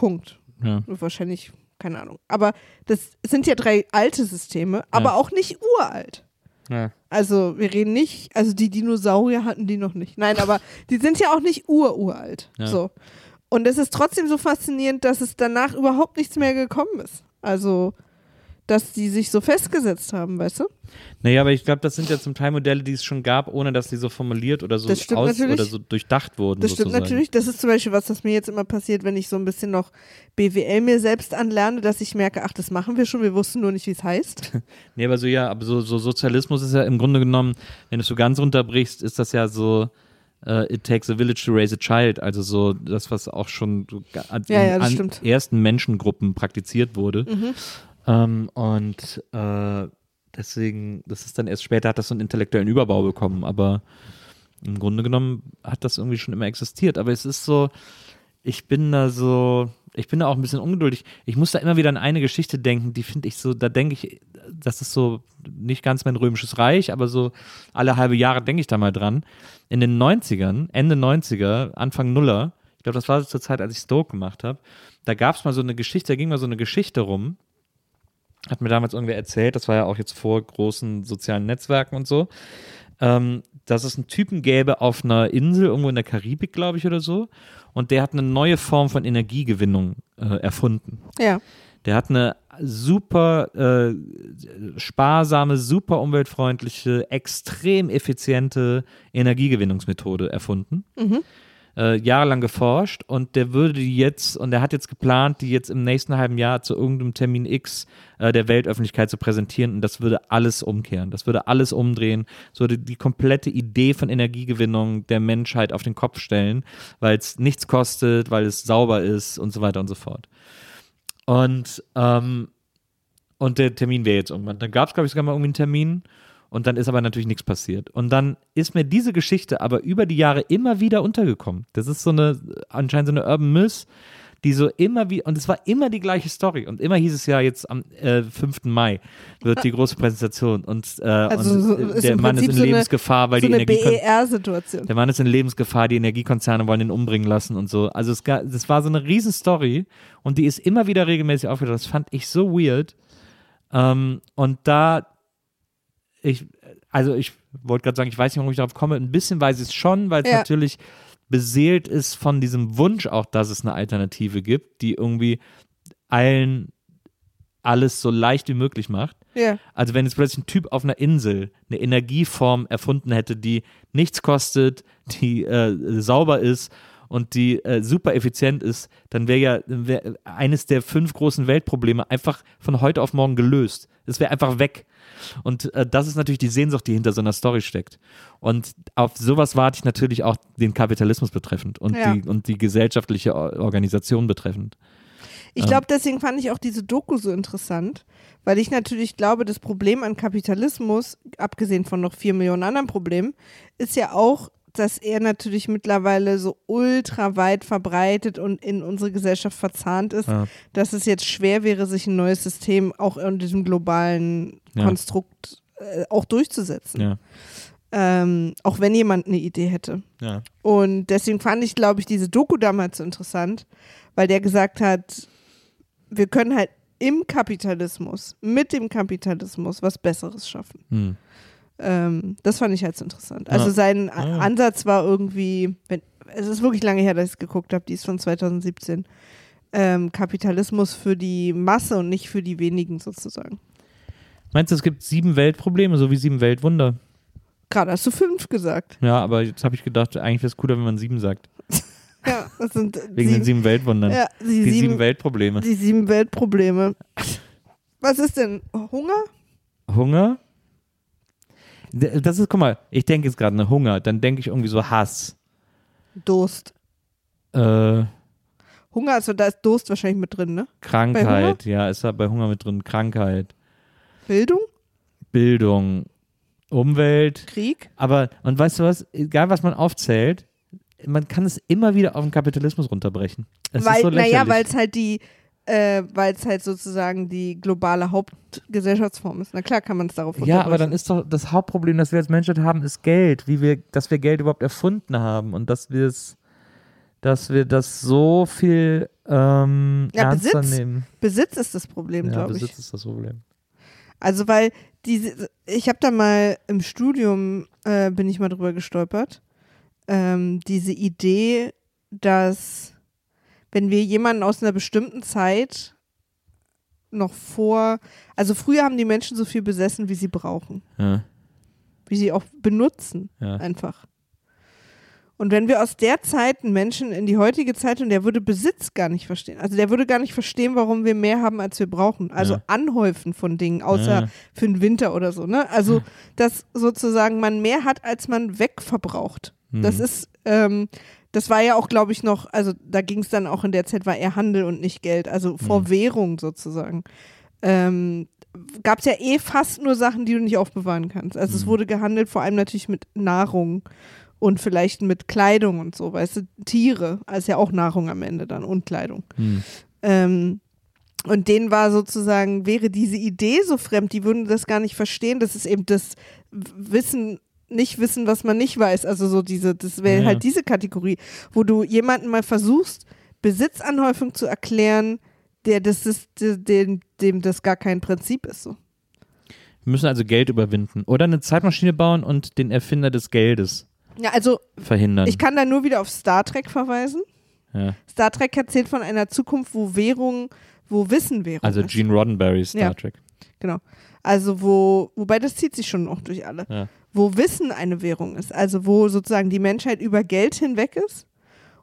[SPEAKER 4] Punkt.
[SPEAKER 3] Ja.
[SPEAKER 4] Wahrscheinlich, keine Ahnung. Aber das sind ja drei alte Systeme, aber auch nicht uralt.
[SPEAKER 3] Ja.
[SPEAKER 4] Also wir reden nicht, also die Dinosaurier hatten die noch nicht. Nein, aber die sind ja auch nicht ururalt.
[SPEAKER 3] Ja.
[SPEAKER 4] So. Und es ist trotzdem so faszinierend, dass es danach überhaupt nichts mehr gekommen ist. Also, dass die sich so festgesetzt haben, weißt du?
[SPEAKER 3] Naja, aber ich glaube, das sind ja zum Teil Modelle, die es schon gab, ohne dass die so formuliert oder so
[SPEAKER 4] stimmt
[SPEAKER 3] aus oder so durchdacht wurden.
[SPEAKER 4] Das stimmt
[SPEAKER 3] sozusagen.
[SPEAKER 4] natürlich. Das ist zum Beispiel was, was mir jetzt immer passiert, wenn ich so ein bisschen noch BWL mir selbst anlerne, dass ich merke, ach, das machen wir schon, wir wussten nur nicht, wie es heißt.
[SPEAKER 3] Nee, aber so ja, aber so, so Sozialismus ist ja im Grunde genommen, wenn du es so ganz runterbrichst, ist das ja so äh, it takes a village to raise a child, also so das, was auch schon so an,
[SPEAKER 4] Ja, ja,
[SPEAKER 3] an
[SPEAKER 4] stimmt.
[SPEAKER 3] ersten Menschengruppen praktiziert wurde.
[SPEAKER 4] Mhm.
[SPEAKER 3] Ähm, und äh, deswegen, das ist dann erst später hat das so einen intellektuellen Überbau bekommen, aber im Grunde genommen hat das irgendwie schon immer existiert. Aber es ist so, ich bin da so, ich bin da auch ein bisschen ungeduldig. Ich muss da immer wieder an eine Geschichte denken, die finde ich so, da denke ich, das ist so nicht ganz mein römisches Reich, aber so alle halbe Jahre denke ich da mal dran. In den 90ern, Ende 90er, Anfang Nuller, ich glaube, das war zur Zeit, als ich Stoke gemacht habe, da gab es mal so eine Geschichte, da ging mal so eine Geschichte rum, hat mir damals irgendwer erzählt, das war ja auch jetzt vor großen sozialen Netzwerken und so, ähm, dass es einen Typen gäbe auf einer Insel, irgendwo in der Karibik, glaube ich, oder so. Und der hat eine neue Form von Energiegewinnung äh, erfunden.
[SPEAKER 4] Ja.
[SPEAKER 3] Der hat eine super äh, sparsame, super umweltfreundliche, extrem effiziente Energiegewinnungsmethode erfunden. Äh, jahrelang geforscht und der würde die jetzt, und der hat jetzt geplant, die jetzt im nächsten halben Jahr zu irgendeinem Termin X äh, der Weltöffentlichkeit zu präsentieren und das würde alles umkehren, das würde alles umdrehen, das würde die komplette Idee von Energiegewinnung der Menschheit auf den Kopf stellen, weil es nichts kostet, weil es sauber ist und so weiter und so fort. Und, ähm, und der Termin wäre jetzt irgendwann. Dann gab es, glaube ich, sogar mal irgendwie einen Termin. Und dann ist aber natürlich nichts passiert. Und dann ist mir diese Geschichte aber über die Jahre immer wieder untergekommen. Das ist so eine, anscheinend so eine Urban Myth, die so immer wie, und es war immer die gleiche Story. Und immer hieß es ja jetzt am äh, 5. Mai wird die große Präsentation. Und, äh,
[SPEAKER 4] Also
[SPEAKER 3] und
[SPEAKER 4] so-
[SPEAKER 3] der Mann ist in
[SPEAKER 4] so eine-
[SPEAKER 3] Lebensgefahr, weil
[SPEAKER 4] so
[SPEAKER 3] die
[SPEAKER 4] eine
[SPEAKER 3] Energie.
[SPEAKER 4] BER-Situation.
[SPEAKER 3] Der Mann ist in Lebensgefahr, die Energiekonzerne wollen ihn umbringen lassen und so. Also es das war so eine Riesenstory und die ist immer wieder regelmäßig aufgetaucht. Das fand ich so weird. Ähm, und da, ich, also ich wollte gerade sagen, ich weiß nicht, warum ich darauf komme. Ein bisschen weiß ich es schon, weil es
[SPEAKER 4] Ja.
[SPEAKER 3] natürlich beseelt ist von diesem Wunsch auch, dass es eine Alternative gibt, die irgendwie allen alles so leicht wie möglich macht.
[SPEAKER 4] Ja.
[SPEAKER 3] Also wenn jetzt plötzlich ein Typ auf einer Insel eine Energieform erfunden hätte, die nichts kostet, die äh, sauber ist und die äh, super effizient ist, dann wäre ja wär eines der fünf großen Weltprobleme einfach von heute auf morgen gelöst. Es wäre einfach weg. Und äh, das ist natürlich die Sehnsucht, die hinter so einer Story steckt. Und auf sowas warte ich natürlich auch den Kapitalismus betreffend und,
[SPEAKER 4] Ja.
[SPEAKER 3] die, und die gesellschaftliche Or- Organisation betreffend.
[SPEAKER 4] Ich glaube, deswegen fand ich auch diese Doku so interessant, weil ich natürlich glaube, das Problem an Kapitalismus, abgesehen von noch vier Millionen anderen Problemen, ist ja auch, dass er natürlich mittlerweile so ultra weit verbreitet und in unsere Gesellschaft verzahnt ist,
[SPEAKER 3] Ja.
[SPEAKER 4] dass es jetzt schwer wäre, sich ein neues System auch in diesem globalen
[SPEAKER 3] Ja.
[SPEAKER 4] Konstrukt äh, auch durchzusetzen.
[SPEAKER 3] Ja,
[SPEAKER 4] Ähm, auch wenn jemand eine Idee hätte. Und deswegen fand ich, glaube ich, diese Doku damals so interessant, weil der gesagt hat, wir können halt im Kapitalismus, mit dem Kapitalismus was Besseres schaffen.
[SPEAKER 3] Hm.
[SPEAKER 4] Ähm, das fand ich halt so interessant. Also
[SPEAKER 3] Ja.
[SPEAKER 4] sein
[SPEAKER 3] Ja.
[SPEAKER 4] Ansatz war irgendwie, wenn es ist wirklich lange her, dass ich es geguckt habe, die ist von 2017. Ähm, Kapitalismus für die Masse und nicht für die wenigen sozusagen.
[SPEAKER 3] Meinst du, es gibt sieben Weltprobleme, so wie sieben Weltwunder?
[SPEAKER 4] Gerade hast du fünf gesagt.
[SPEAKER 3] Ja, aber jetzt habe ich gedacht, eigentlich wäre es cooler, wenn man sieben sagt.
[SPEAKER 4] Ja, das sind
[SPEAKER 3] Wegen den sieben Weltwundern.
[SPEAKER 4] ja, die,
[SPEAKER 3] die sieben,
[SPEAKER 4] sieben,
[SPEAKER 3] Weltprobleme.
[SPEAKER 4] die sieben Weltprobleme. Was ist denn? Hunger?
[SPEAKER 3] Hunger? Das ist, guck mal, ich denke jetzt gerade an Hunger, dann denke ich irgendwie so Hass.
[SPEAKER 4] Durst.
[SPEAKER 3] Äh,
[SPEAKER 4] Hunger, also da ist Durst wahrscheinlich mit drin, ne?
[SPEAKER 3] Krankheit, ja, ist da bei Hunger mit drin. Krankheit,
[SPEAKER 4] Bildung?
[SPEAKER 3] Bildung, Umwelt.
[SPEAKER 4] Krieg?
[SPEAKER 3] Aber, und weißt du was, egal was man aufzählt, man kann es immer wieder auf den Kapitalismus runterbrechen. Es
[SPEAKER 4] weil,
[SPEAKER 3] so
[SPEAKER 4] naja, weil es halt die, äh, weil es halt sozusagen die globale Hauptgesellschaftsform ist. Na klar kann man es darauf
[SPEAKER 3] Ja, aber dann ist doch das Hauptproblem, das wir als Menschheit haben, ist Geld. Wie wir, dass wir Geld überhaupt erfunden haben und dass wir es, dass wir das so viel ähm,
[SPEAKER 4] Ja,
[SPEAKER 3] ernster
[SPEAKER 4] Besitz.
[SPEAKER 3] nehmen.
[SPEAKER 4] Besitz ist das Problem,
[SPEAKER 3] Ja,
[SPEAKER 4] glaube ich.
[SPEAKER 3] Besitz ist das Problem.
[SPEAKER 4] Also weil diese, ich habe da mal im Studium äh, bin ich mal drüber gestolpert. Ähm, diese Idee, dass wenn wir jemanden aus einer bestimmten Zeit noch vor, also früher haben die Menschen so viel besessen, wie sie brauchen,
[SPEAKER 3] Ja,
[SPEAKER 4] wie sie auch benutzen,
[SPEAKER 3] ja.
[SPEAKER 4] einfach. Und wenn wir aus der Zeit einen Menschen in die heutige Zeit und der würde Besitz gar nicht verstehen. Also der würde gar nicht verstehen, warum wir mehr haben, als wir brauchen. Also
[SPEAKER 3] Ja.
[SPEAKER 4] anhäufen von Dingen, außer
[SPEAKER 3] Ja.
[SPEAKER 4] für den Winter oder so. Ne? Also dass sozusagen man mehr hat, als man wegverbraucht. Das
[SPEAKER 3] Mhm.
[SPEAKER 4] ist, ähm, das war ja auch, glaube ich, noch, also da ging es dann auch in der Zeit, war eher Handel und nicht Geld, also vor
[SPEAKER 3] Mhm.
[SPEAKER 4] Währung sozusagen. Ähm, Gab es ja eh fast nur Sachen, die du nicht aufbewahren kannst. Also es
[SPEAKER 3] Mhm.
[SPEAKER 4] wurde gehandelt, vor allem natürlich mit Nahrung und vielleicht mit Kleidung und so, weißt du, Tiere, also ja auch Nahrung am Ende dann und Kleidung.
[SPEAKER 3] Hm.
[SPEAKER 4] Ähm, und denen war sozusagen, wäre diese Idee so fremd, die würden das gar nicht verstehen. Das ist eben das Wissen, nicht wissen, was man nicht weiß. Also so diese, das wäre
[SPEAKER 3] Ja.
[SPEAKER 4] halt diese Kategorie, wo du jemanden mal versuchst, Besitzanhäufung zu erklären, der das ist, dem, dem das gar kein Prinzip ist. So.
[SPEAKER 3] Wir müssen also Geld überwinden. Oder eine Zeitmaschine bauen und den Erfinder des Geldes
[SPEAKER 4] Ja, also
[SPEAKER 3] verhindern.
[SPEAKER 4] ich kann da nur wieder auf Star Trek verweisen.
[SPEAKER 3] ja.
[SPEAKER 4] Star Trek erzählt von einer Zukunft, wo Währung, wo Wissen Währung
[SPEAKER 3] Also. Gene Roddenberry, Star
[SPEAKER 4] Ja.
[SPEAKER 3] Trek.
[SPEAKER 4] Genau. Also wo, wobei das zieht sich schon auch durch alle.
[SPEAKER 3] Ja.
[SPEAKER 4] Wo Wissen eine Währung ist. Also wo sozusagen die Menschheit über Geld hinweg ist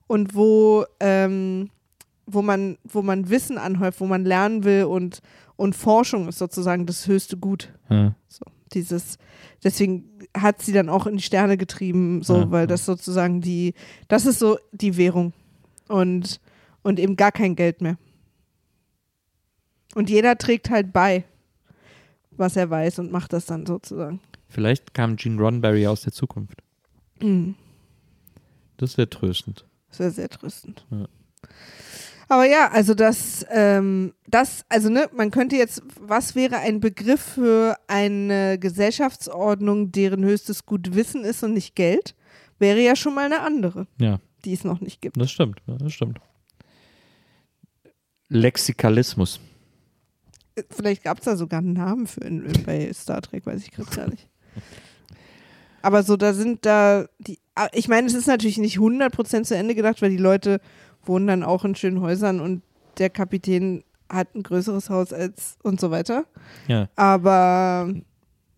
[SPEAKER 4] und wo, ähm, wo man, wo man Wissen anhäuft, wo man lernen will und, und Forschung ist sozusagen das höchste Gut.
[SPEAKER 3] Ja.
[SPEAKER 4] So, dieses, deswegen hat sie dann auch in die Sterne getrieben, so,
[SPEAKER 3] Ja,
[SPEAKER 4] weil das sozusagen die, das ist so die Währung. Und, und eben gar kein Geld mehr. Und jeder trägt halt bei, was er weiß und macht das dann sozusagen.
[SPEAKER 3] Vielleicht kam Gene Roddenberry aus der Zukunft.
[SPEAKER 4] Mhm.
[SPEAKER 3] Das wäre tröstend.
[SPEAKER 4] Das wäre sehr tröstend.
[SPEAKER 3] Ja.
[SPEAKER 4] Aber ja, also das, ähm, das, also ne, man könnte jetzt, was wäre ein Begriff für eine Gesellschaftsordnung, deren höchstes Gut Wissen ist und nicht Geld? Wäre ja schon mal eine andere,
[SPEAKER 3] Ja,
[SPEAKER 4] die es noch nicht gibt.
[SPEAKER 3] das stimmt. Das stimmt. Lexikalismus.
[SPEAKER 4] Vielleicht gab es da sogar einen Namen für in, in, bei Star Trek, weiß ich gerade gar nicht. Aber so, da sind da die, ah, ich meine, es ist natürlich nicht 100% zu Ende gedacht, weil die Leute wohnen dann auch in schönen Häusern und der Kapitän hat ein größeres Haus als und so weiter.
[SPEAKER 3] Ja.
[SPEAKER 4] Aber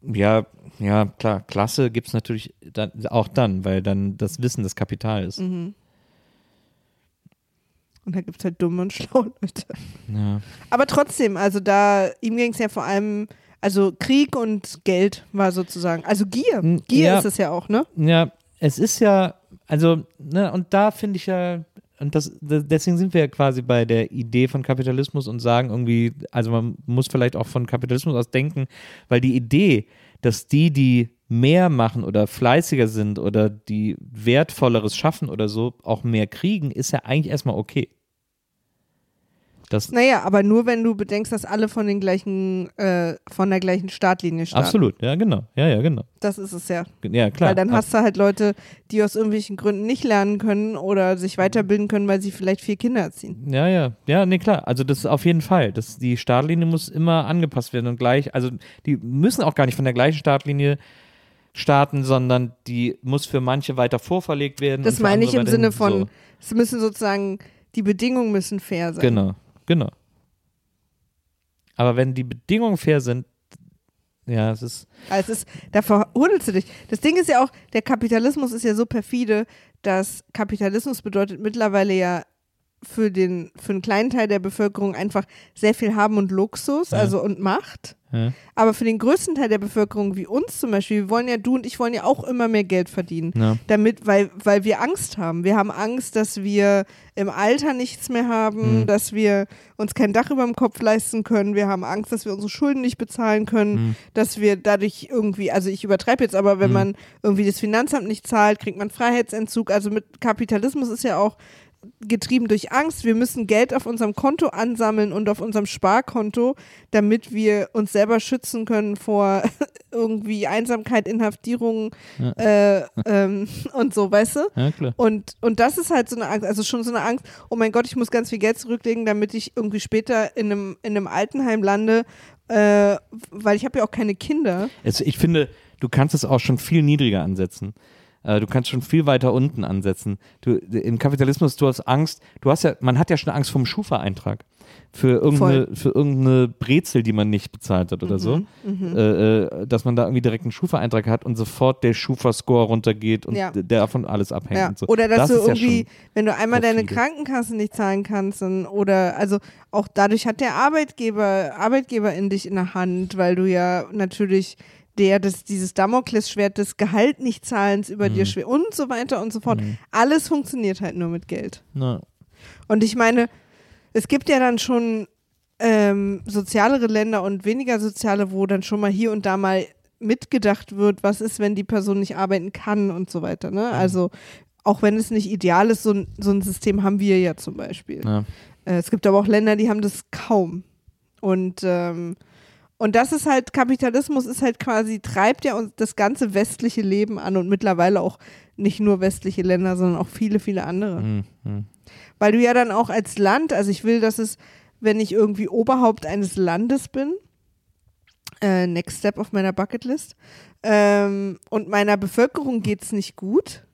[SPEAKER 3] Ja, ja, klar. Klasse gibt es natürlich dann, auch dann, weil dann das Wissen das Kapital ist.
[SPEAKER 4] mhm. Und da gibt es halt dumme und schlaue Leute.
[SPEAKER 3] Ja.
[SPEAKER 4] Aber trotzdem, also da, ihm ging es ja vor allem, also Krieg und Geld war sozusagen, also Gier. Gier
[SPEAKER 3] ja.
[SPEAKER 4] ist es ja auch, ne?
[SPEAKER 3] ja, es ist ja, also, ne, und da finde ich ja, und das, das, deswegen sind wir ja quasi bei der Idee von Kapitalismus und sagen irgendwie, also man muss vielleicht auch von Kapitalismus aus denken, weil die Idee, dass die, die mehr machen oder fleißiger sind oder die wertvolleres schaffen oder so, auch mehr kriegen, ist ja eigentlich erstmal okay. Das,
[SPEAKER 4] Naja, aber nur wenn du bedenkst, dass alle von den gleichen, äh, von der gleichen Startlinie starten.
[SPEAKER 3] absolut, ja, genau. Ja, ja, genau.
[SPEAKER 4] Das ist es ja.
[SPEAKER 3] Ja, klar.
[SPEAKER 4] weil dann hast du halt Leute, die aus irgendwelchen Gründen nicht lernen können oder sich weiterbilden können, weil sie vielleicht vier Kinder erziehen.
[SPEAKER 3] Ja, ja, ja, nee, klar. Also das ist auf jeden Fall. Das, die Startlinie muss immer angepasst werden und gleich, also die müssen auch gar nicht von der gleichen Startlinie starten, sondern die muss für manche weiter vorverlegt werden.
[SPEAKER 4] Das meine ich im Sinne von,
[SPEAKER 3] So.
[SPEAKER 4] es müssen sozusagen, die Bedingungen müssen fair sein.
[SPEAKER 3] Genau, genau. Aber wenn die Bedingungen fair sind, ja, es ist.
[SPEAKER 4] Also es ist, da verhudelst du dich. Das Ding ist ja auch, der Kapitalismus ist ja so perfide, dass Kapitalismus bedeutet mittlerweile ja für den für einen kleinen Teil der Bevölkerung einfach sehr viel haben und Luxus,
[SPEAKER 3] Ja.
[SPEAKER 4] also und Macht.
[SPEAKER 3] Ja.
[SPEAKER 4] Aber für den größten Teil der Bevölkerung, wie uns zum Beispiel, wir wollen ja, du und ich wollen ja auch immer mehr Geld verdienen.
[SPEAKER 3] Ja.
[SPEAKER 4] Damit, weil, weil wir Angst haben. Wir haben Angst, dass wir im Alter nichts mehr haben,
[SPEAKER 3] Mhm.
[SPEAKER 4] dass wir uns kein Dach über dem Kopf leisten können. Wir haben Angst, dass wir unsere Schulden nicht bezahlen können,
[SPEAKER 3] Mhm.
[SPEAKER 4] dass wir dadurch irgendwie, also ich übertreibe jetzt, aber wenn
[SPEAKER 3] Mhm.
[SPEAKER 4] man irgendwie das Finanzamt nicht zahlt, kriegt man Freiheitsentzug. Also mit Kapitalismus ist ja auch getrieben durch Angst. Wir müssen Geld auf unserem Konto ansammeln und auf unserem Sparkonto, damit wir uns selber schützen können vor irgendwie Einsamkeit, Inhaftierung äh, ähm, und so, weißt du?
[SPEAKER 3] Ja, klar.
[SPEAKER 4] Und, und das ist halt so eine Angst, also schon so eine Angst, oh mein Gott, ich muss ganz viel Geld zurücklegen, damit ich irgendwie später in einem, in einem Altenheim lande, äh, weil ich habe ja auch keine Kinder.
[SPEAKER 3] Also ich finde, du kannst es auch schon viel niedriger ansetzen. Äh, Du kannst schon viel weiter unten ansetzen. Du, Im Kapitalismus, du hast Angst, du hast ja, man hat ja schon Angst vom Schufa-Eintrag. Für irgendeine, für irgendeine Brezel, die man nicht bezahlt hat oder
[SPEAKER 4] Mhm,
[SPEAKER 3] so. Äh, äh, dass man da irgendwie direkt einen Schufa-Eintrag hat und sofort der Schufa-Score runtergeht und
[SPEAKER 4] Ja.
[SPEAKER 3] davon alles abhängt.
[SPEAKER 4] Ja.
[SPEAKER 3] Und so.
[SPEAKER 4] Oder dass
[SPEAKER 3] das
[SPEAKER 4] du
[SPEAKER 3] ja
[SPEAKER 4] irgendwie,
[SPEAKER 3] schon,
[SPEAKER 4] wenn du einmal deine
[SPEAKER 3] perfide.
[SPEAKER 4] Krankenkasse nicht zahlen kannst, dann, oder also auch dadurch hat der Arbeitgeber, Arbeitgeber in dich in der Hand, weil du ja natürlich der das, dieses Damoklesschwert des Gehalt nicht zahlens über
[SPEAKER 3] Mhm.
[SPEAKER 4] dir schwer und so weiter und so fort. Alles funktioniert halt nur mit Geld.
[SPEAKER 3] na,
[SPEAKER 4] Und ich meine, es gibt ja dann schon ähm, sozialere Länder und weniger soziale, wo dann schon mal hier und da mal mitgedacht wird, was ist, wenn die Person nicht arbeiten kann und so weiter. Ne? Also auch wenn es nicht ideal ist, so ein, so ein System haben wir ja zum Beispiel.
[SPEAKER 3] na.
[SPEAKER 4] Äh, es gibt aber auch Länder, die haben das kaum. Und, ähm, und das ist halt, Kapitalismus ist halt quasi, treibt ja uns das ganze westliche Leben an und mittlerweile auch nicht nur westliche Länder, sondern auch viele, viele andere.
[SPEAKER 3] Hm, hm.
[SPEAKER 4] Weil du ja dann auch als Land, also ich will, dass es, wenn ich irgendwie Oberhaupt eines Landes bin, äh, next step auf meiner Bucketlist, ähm, und meiner Bevölkerung geht's nicht gut,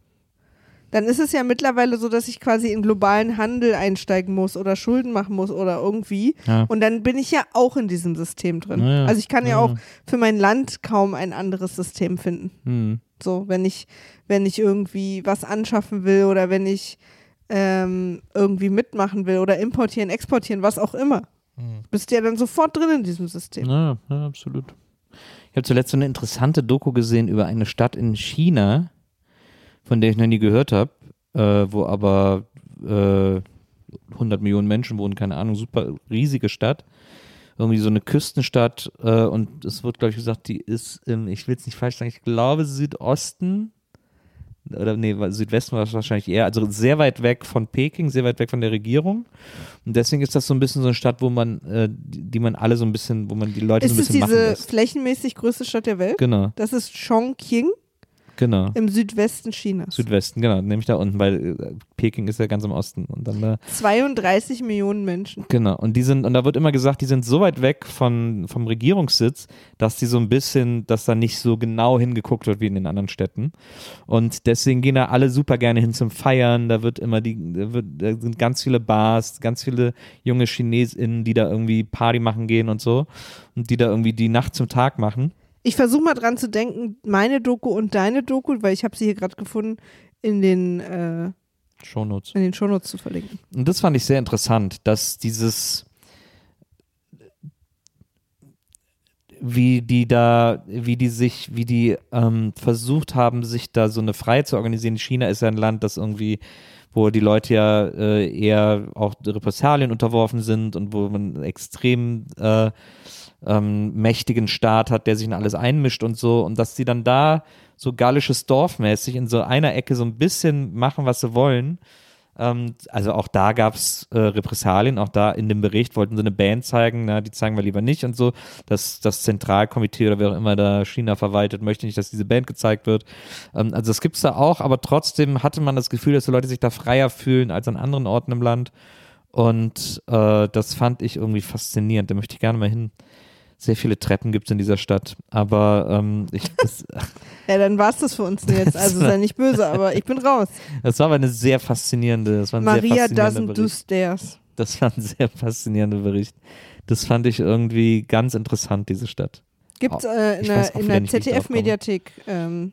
[SPEAKER 4] dann ist es ja mittlerweile so, dass ich quasi in globalen Handel einsteigen muss oder Schulden machen muss oder irgendwie.
[SPEAKER 3] Ja.
[SPEAKER 4] Und dann bin ich ja auch in diesem System drin.
[SPEAKER 3] Ja.
[SPEAKER 4] Also ich kann ja
[SPEAKER 3] Ja,
[SPEAKER 4] auch für mein Land kaum ein anderes System finden.
[SPEAKER 3] Hm.
[SPEAKER 4] So, wenn ich, wenn ich irgendwie was anschaffen will oder wenn ich ähm, irgendwie mitmachen will oder importieren, exportieren, was auch immer. Bist ja dann sofort drin in diesem System.
[SPEAKER 3] Ja, absolut. Ich habe zuletzt so eine interessante Doku gesehen über eine Stadt in China, von der ich noch nie gehört habe, äh, wo aber äh, 100 Millionen Menschen wohnen, keine Ahnung, super riesige Stadt. Irgendwie so eine Küstenstadt äh, und es wird, glaube ich, gesagt, die ist im, ich will es nicht falsch sagen, ich glaube Südosten oder nee, Südwesten war es wahrscheinlich eher, also sehr weit weg von Peking, sehr weit weg von der Regierung. Und deswegen ist das so ein bisschen so eine Stadt, wo man, äh, die, man alle so ein bisschen, wo man die Leute
[SPEAKER 4] Ist
[SPEAKER 3] so ein
[SPEAKER 4] es
[SPEAKER 3] bisschen machen
[SPEAKER 4] diese
[SPEAKER 3] lässt.
[SPEAKER 4] flächenmäßig größte Stadt der Welt?
[SPEAKER 3] Genau,
[SPEAKER 4] Das ist Chongqing
[SPEAKER 3] genau.
[SPEAKER 4] im Südwesten Chinas.
[SPEAKER 3] Südwesten, genau, nämlich da unten, weil äh, Peking ist ja ganz im Osten und dann da,
[SPEAKER 4] 32 Millionen Menschen.
[SPEAKER 3] genau. Und die sind, und da wird immer gesagt, die sind so weit weg von, vom Regierungssitz, dass die so ein bisschen, dass da nicht so genau hingeguckt wird wie in den anderen Städten. Und deswegen gehen da alle super gerne hin zum Feiern. Da wird immer die, da, wird, da sind ganz viele Bars, ganz viele junge ChinesInnen, die da irgendwie Party machen gehen und so. Und die da irgendwie die Nacht zum Tag machen.
[SPEAKER 4] Ich versuche mal dran zu denken, meine Doku und deine Doku, weil ich habe sie hier gerade gefunden, in den, äh,
[SPEAKER 3] Shownotes.
[SPEAKER 4] in den Shownotes zu verlinken.
[SPEAKER 3] Und das fand ich sehr interessant, dass dieses, wie die da, wie die sich, wie die ähm, versucht haben, sich da so eine Freiheit zu organisieren. China ist ja ein Land, das irgendwie, wo die Leute ja äh, eher auch Repressalien unterworfen sind und wo man extrem äh, ähm, mächtigen Staat hat, der sich in alles einmischt und so. Und dass die dann da so gallisches Dorfmäßig in so einer Ecke so ein bisschen machen, was sie wollen. Ähm, also auch da gab es äh, Repressalien, auch da in dem Bericht wollten sie eine Band zeigen, na, die zeigen wir lieber nicht und so. Das, das Zentralkomitee oder wer auch immer da China verwaltet, möchte nicht, dass diese Band gezeigt wird. Ähm, also das gibt's da auch, aber trotzdem hatte man das Gefühl, dass die Leute sich da freier fühlen als an anderen Orten im Land. Und äh, das fand ich irgendwie faszinierend. Da möchte ich gerne mal hin. Sehr viele Treppen gibt es in dieser Stadt, aber ähm, ich, das,
[SPEAKER 4] Ja, dann war's das für uns jetzt. Also sei nicht böse, aber ich bin raus.
[SPEAKER 3] das war aber eine sehr faszinierende, das war ein
[SPEAKER 4] Maria
[SPEAKER 3] sehr
[SPEAKER 4] doesn't do
[SPEAKER 3] Bericht.
[SPEAKER 4] stairs.
[SPEAKER 3] Das war ein sehr faszinierender Bericht. Das fand ich irgendwie ganz interessant, diese Stadt.
[SPEAKER 4] Gibt's
[SPEAKER 3] Oh,
[SPEAKER 4] äh, in der, in. ZDF-Mediathek ähm,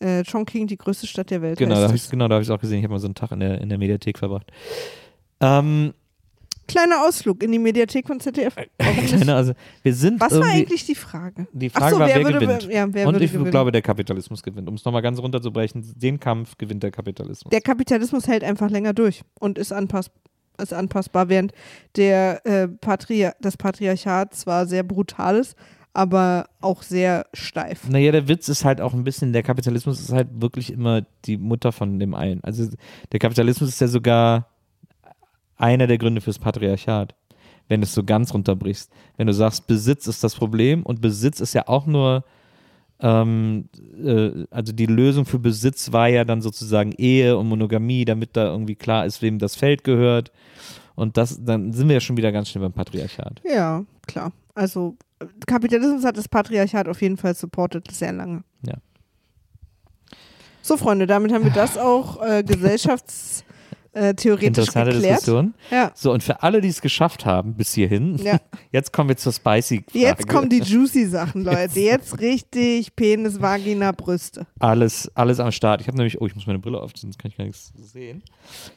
[SPEAKER 4] äh, Chongqing, die größte Stadt der Welt.
[SPEAKER 3] Genau, da habe
[SPEAKER 4] es.
[SPEAKER 3] ich genau, hab ich auch gesehen. Ich habe mal so einen Tag in der, in der Mediathek verbracht. Ähm,
[SPEAKER 4] Kleiner Ausflug in die Mediathek von ZDF.
[SPEAKER 3] Keine, also wir sind
[SPEAKER 4] Was war eigentlich die Frage?
[SPEAKER 3] Die Frage
[SPEAKER 4] so,
[SPEAKER 3] war,
[SPEAKER 4] wer
[SPEAKER 3] wer,
[SPEAKER 4] würde,
[SPEAKER 3] gewinnt.
[SPEAKER 4] Ja, wer
[SPEAKER 3] Und ich
[SPEAKER 4] gewinnen?
[SPEAKER 3] glaube, der Kapitalismus gewinnt. Um es nochmal ganz runterzubrechen, den Kampf gewinnt der Kapitalismus.
[SPEAKER 4] der Kapitalismus hält einfach länger durch und ist, anpass ist anpassbar, während der, äh, Patri das Patriarchat zwar sehr brutal ist, aber auch sehr steif.
[SPEAKER 3] Naja, der Witz ist halt auch ein bisschen, der Kapitalismus ist halt wirklich immer die Mutter von dem allen. Also der Kapitalismus ist ja sogar einer der Gründe fürs Patriarchat, wenn du es so ganz runterbrichst. Wenn du sagst, Besitz ist das Problem und Besitz ist ja auch nur, ähm, äh, also die Lösung für Besitz war ja dann sozusagen Ehe und Monogamie, damit da irgendwie klar ist, wem das Feld gehört. Und das, dann sind wir ja schon wieder ganz schnell beim Patriarchat.
[SPEAKER 4] Ja, klar. Also Kapitalismus hat das Patriarchat auf jeden Fall supportet sehr lange.
[SPEAKER 3] Ja.
[SPEAKER 4] So, Freunde, damit haben wir das auch äh, gesellschaftstheoretisch äh, theoretisch
[SPEAKER 3] Interessante
[SPEAKER 4] geklärt.
[SPEAKER 3] Diskussion.
[SPEAKER 4] Ja.
[SPEAKER 3] So, und für alle, die es geschafft haben bis hierhin,
[SPEAKER 4] Ja.
[SPEAKER 3] jetzt kommen wir zur spicy Frage.
[SPEAKER 4] Jetzt kommen die juicy Sachen, Leute. Jetzt richtig Penis, Vagina, Brüste.
[SPEAKER 3] alles, alles am Start. Ich habe nämlich, oh, ich muss meine Brille aufziehen, sonst kann ich gar nichts sehen.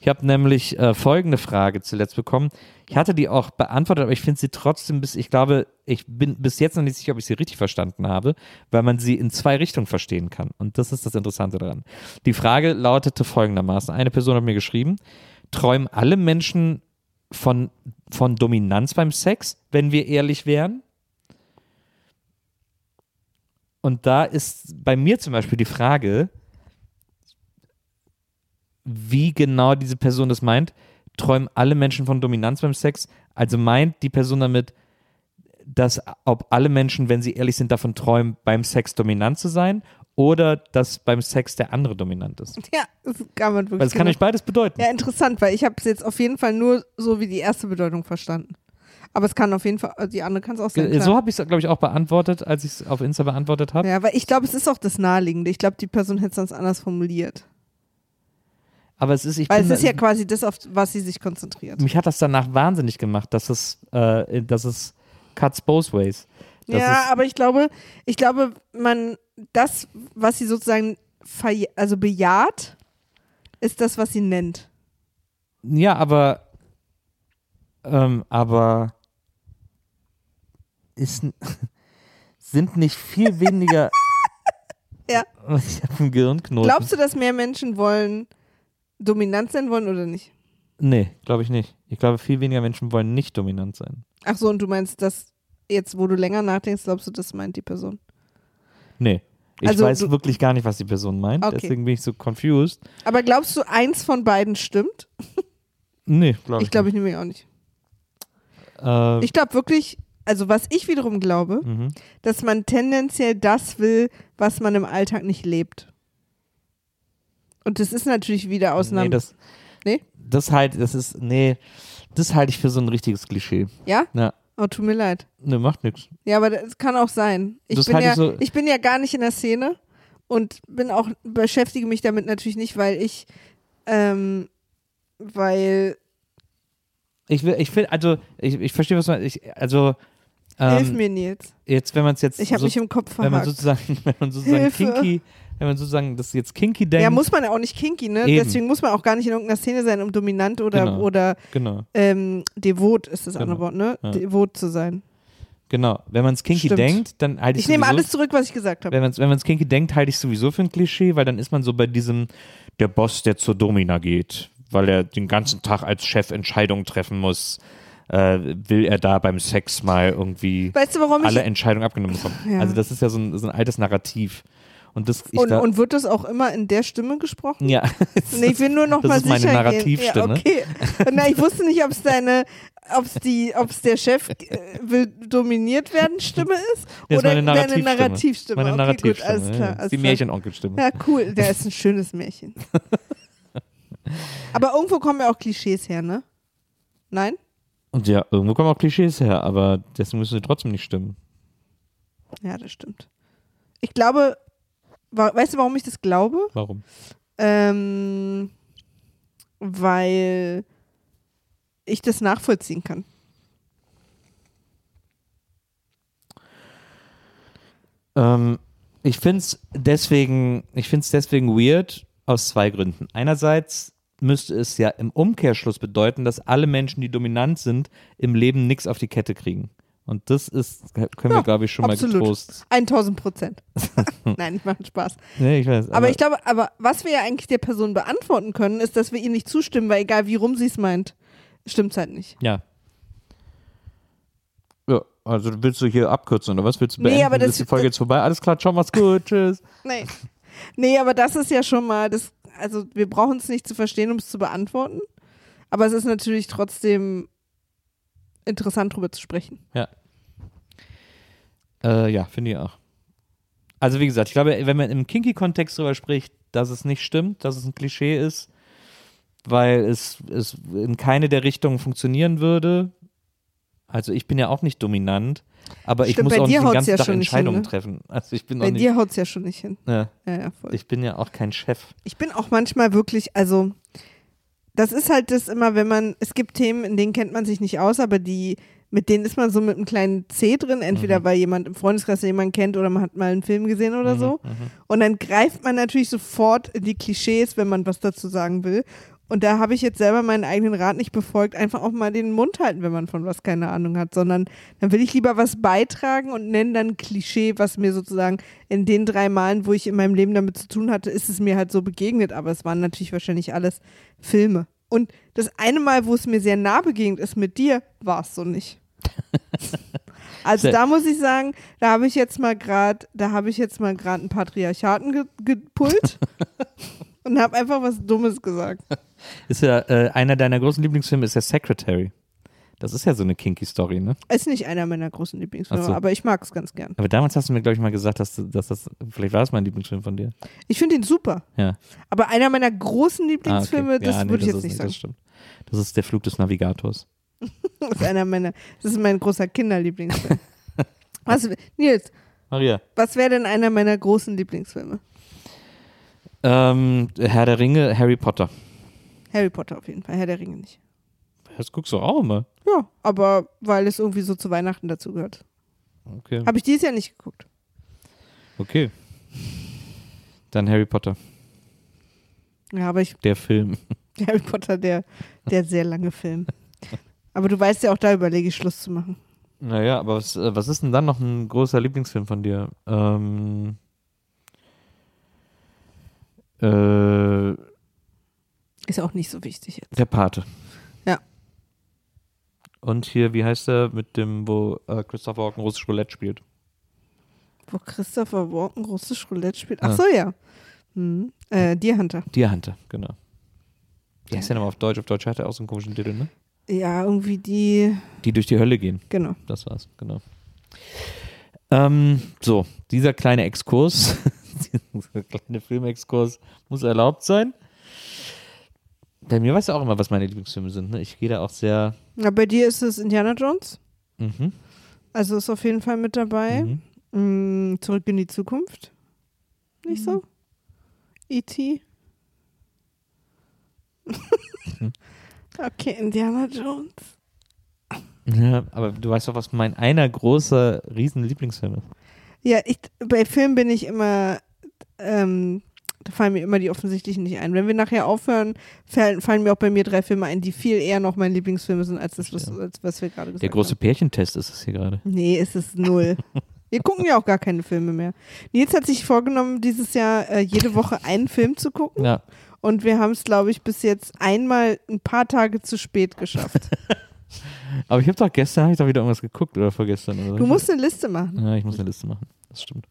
[SPEAKER 3] Ich habe nämlich äh, folgende Frage zuletzt bekommen. Ich hatte die auch beantwortet, aber ich finde sie trotzdem bis, ich glaube, ich bin bis jetzt noch nicht sicher, ob ich sie richtig verstanden habe, weil man sie in zwei Richtungen verstehen kann. Und das ist das Interessante daran. Die Frage lautete folgendermaßen. Eine Person hat mir geschrieben, träumen alle Menschen von, von Dominanz beim Sex, wenn wir ehrlich wären? Und da ist bei mir zum Beispiel die Frage, wie genau diese Person das meint. Träumen alle Menschen von Dominanz beim Sex? Also meint die Person damit, dass ob alle Menschen, wenn sie ehrlich sind, davon träumen, beim Sex dominant zu sein oder dass beim Sex der andere dominant ist?
[SPEAKER 4] Ja, das kann man wirklich.
[SPEAKER 3] Weil es kann
[SPEAKER 4] genau.
[SPEAKER 3] euch beides bedeuten.
[SPEAKER 4] Ja, interessant, weil ich habe es jetzt auf jeden Fall nur so wie die erste Bedeutung verstanden. Aber es kann auf jeden Fall, die andere kann es auch sein.
[SPEAKER 3] so habe ich es, glaube ich, auch beantwortet, als ich es auf Insta beantwortet habe.
[SPEAKER 4] Ja, weil ich glaube, es ist auch das Naheliegende. Ich glaube, die Person hätte es sonst anders formuliert.
[SPEAKER 3] Aber es ist, ich
[SPEAKER 4] Weil es ist
[SPEAKER 3] da-
[SPEAKER 4] ja quasi das, auf was sie sich konzentriert.
[SPEAKER 3] mich hat das danach wahnsinnig gemacht, dass es, äh, dass es cuts both ways. Das
[SPEAKER 4] ja, aber ich glaube, ich glaube, man, das, was sie sozusagen also bejaht, ist das, was sie nennt.
[SPEAKER 3] ja, aber, ähm, aber ist, sind nicht viel weniger.
[SPEAKER 4] Ja.
[SPEAKER 3] Ich habe einen Gehirnknoten.
[SPEAKER 4] Glaubst du, dass mehr Menschen wollen dominant sein wollen oder nicht?
[SPEAKER 3] Nee, glaube ich nicht. Ich glaube, viel weniger Menschen wollen nicht dominant sein.
[SPEAKER 4] Ach so, und du meinst, dass jetzt, wo du länger nachdenkst, glaubst du, das meint die Person?
[SPEAKER 3] Nee. Ich
[SPEAKER 4] Also
[SPEAKER 3] weiß wirklich gar nicht, was die Person meint.
[SPEAKER 4] Okay.
[SPEAKER 3] Deswegen bin ich so confused.
[SPEAKER 4] Aber glaubst du, eins von beiden stimmt?
[SPEAKER 3] Nee, glaube ich,
[SPEAKER 4] Ich glaube ich nämlich auch nicht.
[SPEAKER 3] nicht. Äh,
[SPEAKER 4] Ich glaube wirklich, also was ich wiederum glaube,
[SPEAKER 3] mhm.
[SPEAKER 4] dass man tendenziell das will, was man im Alltag nicht lebt. Und das ist natürlich wieder Ausnahme.
[SPEAKER 3] Nee, das,
[SPEAKER 4] Nee?
[SPEAKER 3] das halt, das ist, nee, das halte ich für so ein richtiges Klischee.
[SPEAKER 4] ja?
[SPEAKER 3] Ja,
[SPEAKER 4] Oh, tut mir leid.
[SPEAKER 3] ne, macht nichts.
[SPEAKER 4] Ja, aber das kann auch sein. Ich
[SPEAKER 3] Das
[SPEAKER 4] bin, ja,
[SPEAKER 3] ich so-
[SPEAKER 4] ich bin ja gar nicht in der Szene und bin auch, beschäftige mich damit natürlich nicht, weil ich, ähm, weil,
[SPEAKER 3] Ich will, ich will, also, ich, ich verstehe, was man, ich, also,
[SPEAKER 4] hilf
[SPEAKER 3] ähm,
[SPEAKER 4] mir Nils.
[SPEAKER 3] jetzt, wenn man es jetzt,
[SPEAKER 4] Ich habe
[SPEAKER 3] so,
[SPEAKER 4] mich im Kopf
[SPEAKER 3] wenn man
[SPEAKER 4] verhakt.
[SPEAKER 3] sozusagen, wenn man sozusagen
[SPEAKER 4] Hilfe.
[SPEAKER 3] kinky, wenn man sozusagen das jetzt kinky denkt,
[SPEAKER 4] Ja, muss man ja auch nicht kinky, ne?
[SPEAKER 3] Eben.
[SPEAKER 4] Deswegen muss man auch gar nicht in irgendeiner Szene sein, um dominant oder,
[SPEAKER 3] Genau.
[SPEAKER 4] oder
[SPEAKER 3] genau,
[SPEAKER 4] ähm, devot ist das
[SPEAKER 3] Genau.
[SPEAKER 4] andere Wort, ne?
[SPEAKER 3] Ja.
[SPEAKER 4] Devot zu sein.
[SPEAKER 3] genau, wenn man es kinky
[SPEAKER 4] Stimmt.
[SPEAKER 3] denkt, dann halte ich
[SPEAKER 4] Ich nehme alles zurück, was ich gesagt habe.
[SPEAKER 3] wenn man es wenn man's kinky denkt, halte ich es sowieso für ein Klischee, weil dann ist man so bei diesem, der Boss, der zur Domina geht, weil er den ganzen Tag als Chef Entscheidungen treffen muss, äh, will er da beim Sex mal irgendwie
[SPEAKER 4] Weißt du, warum
[SPEAKER 3] alle
[SPEAKER 4] ich.
[SPEAKER 3] Entscheidungen abgenommen bekommen.
[SPEAKER 4] Ja.
[SPEAKER 3] Also das ist ja so ein, so ein altes Narrativ. Und das,
[SPEAKER 4] Und,
[SPEAKER 3] da,
[SPEAKER 4] und wird das auch immer in der Stimme gesprochen?
[SPEAKER 3] ja,
[SPEAKER 4] Nee, ich will nur noch
[SPEAKER 3] Das
[SPEAKER 4] mal
[SPEAKER 3] ist meine
[SPEAKER 4] sicher
[SPEAKER 3] Narrativstimme.
[SPEAKER 4] Gehen. Ja, okay. Na, ich wusste nicht, ob es deine, ob es die, ob es der Chef äh, will dominiert werden Stimme ist
[SPEAKER 3] das ist
[SPEAKER 4] oder
[SPEAKER 3] meine
[SPEAKER 4] deine
[SPEAKER 3] Narrativstimme.
[SPEAKER 4] Narrativstimme.
[SPEAKER 3] Meine
[SPEAKER 4] okay,
[SPEAKER 3] Narrativstimme.
[SPEAKER 4] gut, alles klar.
[SPEAKER 3] Ist
[SPEAKER 4] Alles
[SPEAKER 3] die. Märchenonkelstimme.
[SPEAKER 4] Ja, cool. Der ist ein schönes Märchen. Aber irgendwo kommen ja auch Klischees her, ne? Nein?
[SPEAKER 3] Und ja, irgendwo kommen auch Klischees her, aber deswegen müssen sie trotzdem nicht stimmen.
[SPEAKER 4] Ja, das stimmt. Ich glaube, weißt du, warum ich das glaube?
[SPEAKER 3] Warum?
[SPEAKER 4] Ähm, weil ich das nachvollziehen kann.
[SPEAKER 3] Ähm, ich finde es deswegen, ich find's deswegen weird aus zwei Gründen. Einerseits müsste es ja im Umkehrschluss bedeuten, dass alle Menschen, die dominant sind, im Leben nichts auf die Kette kriegen. Und das ist, können wir,
[SPEAKER 4] Ja,
[SPEAKER 3] glaube ich, schon
[SPEAKER 4] absolut.
[SPEAKER 3] mal getrost.
[SPEAKER 4] 1000 Prozent. Nein, ich mache Spaß.
[SPEAKER 3] Nee, ich weiß,
[SPEAKER 4] Aber, ich glaube, aber was wir ja eigentlich der Person beantworten können, ist, dass wir ihr nicht zustimmen, weil egal wie rum sie es meint, stimmt's halt nicht.
[SPEAKER 3] Ja. Ja, also willst du hier abkürzen oder was willst du
[SPEAKER 4] Nee,
[SPEAKER 3] beenden?
[SPEAKER 4] aber das-
[SPEAKER 3] ist die Folge jetzt vorbei? Alles klar, ciao, mach's gut, tschüss.
[SPEAKER 4] Nee. Nee, aber das ist ja schon mal, das, also wir brauchen es nicht zu verstehen, um es zu beantworten. Aber es ist natürlich trotzdem interessant, drüber zu sprechen.
[SPEAKER 3] Ja. Äh, ja, finde ich auch. Also wie gesagt, ich glaube, wenn man im Kinky-Kontext drüber spricht, dass es nicht stimmt, dass es ein Klischee ist, weil es, es in keine der Richtungen funktionieren würde. Also ich bin ja auch nicht dominant, aber ich
[SPEAKER 4] Stimmt,
[SPEAKER 3] muss
[SPEAKER 4] bei
[SPEAKER 3] auch nicht den ganzen
[SPEAKER 4] ja
[SPEAKER 3] Tag
[SPEAKER 4] schon nicht hin,
[SPEAKER 3] Entscheidungen
[SPEAKER 4] ne?
[SPEAKER 3] treffen. Also ich bin auch
[SPEAKER 4] Bei
[SPEAKER 3] nicht,
[SPEAKER 4] dir haut es ja schon nicht hin.
[SPEAKER 3] ja,
[SPEAKER 4] Ja,
[SPEAKER 3] ich bin ja auch kein Chef.
[SPEAKER 4] Ich bin auch manchmal wirklich, also das ist halt das immer, wenn man, es gibt Themen, in denen kennt man sich nicht aus, aber die, mit denen ist man so mit einem kleinen C drin, entweder weil jemand im Freundeskreis jemanden kennt oder man hat mal einen Film gesehen oder so. Und dann greift man natürlich sofort in die Klischees, wenn man was dazu sagen will. Und da habe ich jetzt selber meinen eigenen Rat nicht befolgt, einfach auch mal den Mund halten, wenn man von was keine Ahnung hat, sondern dann will ich lieber was beitragen und nenne dann Klischee, was mir sozusagen in den drei Malen, wo ich in meinem Leben damit zu tun hatte, ist es mir halt so begegnet, aber es waren natürlich wahrscheinlich alles Filme. Und das eine Mal, wo es mir sehr nah begegnet ist mit dir, war es so nicht. Also da muss ich sagen, da habe ich jetzt mal gerade, da habe ich jetzt mal gerade einen Patriarchaten ge gepult und habe einfach was Dummes gesagt.
[SPEAKER 3] Ist ja, äh, einer deiner großen Lieblingsfilme ist ja Secretary. Das ist ja so eine kinky Story, ne?
[SPEAKER 4] Ist nicht einer meiner großen Lieblingsfilme,
[SPEAKER 3] so.
[SPEAKER 4] aber ich mag es ganz gern.
[SPEAKER 3] Aber damals hast du mir, glaube ich, mal gesagt, dass, dass das, vielleicht war es mein Lieblingsfilm von dir.
[SPEAKER 4] Ich finde ihn super.
[SPEAKER 3] Ja.
[SPEAKER 4] Aber einer meiner großen Lieblingsfilme,
[SPEAKER 3] Ah, okay.
[SPEAKER 4] das
[SPEAKER 3] Ja, nee,
[SPEAKER 4] würde ich
[SPEAKER 3] das
[SPEAKER 4] jetzt nicht sagen.
[SPEAKER 3] Das stimmt. Das ist der Flug des Navigators.
[SPEAKER 4] Das ist einer meiner, das ist mein großer Kinderlieblingsfilm. Was, Nils,
[SPEAKER 3] Maria.
[SPEAKER 4] was wäre denn einer meiner großen Lieblingsfilme?
[SPEAKER 3] Ähm, Herr der Ringe, Harry Potter.
[SPEAKER 4] Harry Potter auf jeden Fall, Herr der Ringe nicht.
[SPEAKER 3] Das guckst du auch immer.
[SPEAKER 4] Ja, aber weil es irgendwie so zu Weihnachten dazu gehört.
[SPEAKER 3] Okay.
[SPEAKER 4] Habe ich dieses Jahr nicht geguckt.
[SPEAKER 3] Okay. Dann Harry Potter,
[SPEAKER 4] Ja, aber ich,
[SPEAKER 3] der Film.
[SPEAKER 4] Harry Potter, der, der sehr lange Film. Aber du weißt ja auch, da überlege ich Schluss zu machen.
[SPEAKER 3] Naja, aber was, äh, was ist denn dann noch ein großer Lieblingsfilm von dir? Ähm, äh,
[SPEAKER 4] Ist auch nicht so wichtig jetzt.
[SPEAKER 3] der Pate.
[SPEAKER 4] Ja.
[SPEAKER 3] Und hier, wie heißt der mit dem, wo äh, Christopher Walken russisch Roulette spielt?
[SPEAKER 4] Wo Christopher Walken russisch Roulette spielt. Ach
[SPEAKER 3] Ja.
[SPEAKER 4] so, ja. Hm. Äh, Deer Hunter.
[SPEAKER 3] Deer Hunter, genau. Wie heißt der nochmal auf Deutsch? Auf Deutsch hat er auch so einen komischen Titel, ne?
[SPEAKER 4] Ja, irgendwie die,
[SPEAKER 3] Die durch die Hölle gehen.
[SPEAKER 4] genau.
[SPEAKER 3] Das war's, genau. Ähm, so, dieser kleine Exkurs, dieser kleine Filmexkurs muss erlaubt sein. Bei mir weißt du auch immer, was meine Lieblingsfilme sind. Ne? Ich gehe da auch sehr.
[SPEAKER 4] Na, bei dir ist es Indiana Jones.
[SPEAKER 3] Mhm,
[SPEAKER 4] Also ist auf jeden Fall mit dabei.
[SPEAKER 3] mhm.
[SPEAKER 4] Mm, Zurück in die Zukunft. Nicht so? E.T. okay, Indiana Jones.
[SPEAKER 3] Ja, aber du weißt doch, was mein einer großer, riesen Lieblingsfilm ist.
[SPEAKER 4] Ja, ich, bei Filmen bin ich immer, ähm, da fallen mir immer die offensichtlichen nicht ein. Wenn wir nachher aufhören, fallen, fallen mir auch bei mir drei Filme ein, die viel eher noch meine Lieblingsfilme sind, als das, was, als was wir gerade gesagt
[SPEAKER 3] Der große
[SPEAKER 4] haben.
[SPEAKER 3] Pärchentest ist es hier gerade.
[SPEAKER 4] Nee, ist es null. Wir gucken ja auch gar keine Filme mehr. Nils hat sich vorgenommen, dieses Jahr äh, jede Woche einen Film zu gucken.
[SPEAKER 3] Ja,
[SPEAKER 4] Und wir haben es, glaube ich, bis jetzt einmal ein paar Tage zu spät geschafft.
[SPEAKER 3] aber ich habe doch gestern, habe ich doch wieder irgendwas geguckt oder vorgestern. Oder?
[SPEAKER 4] Du musst eine Liste machen.
[SPEAKER 3] Ja, ich muss eine Liste machen. Das stimmt.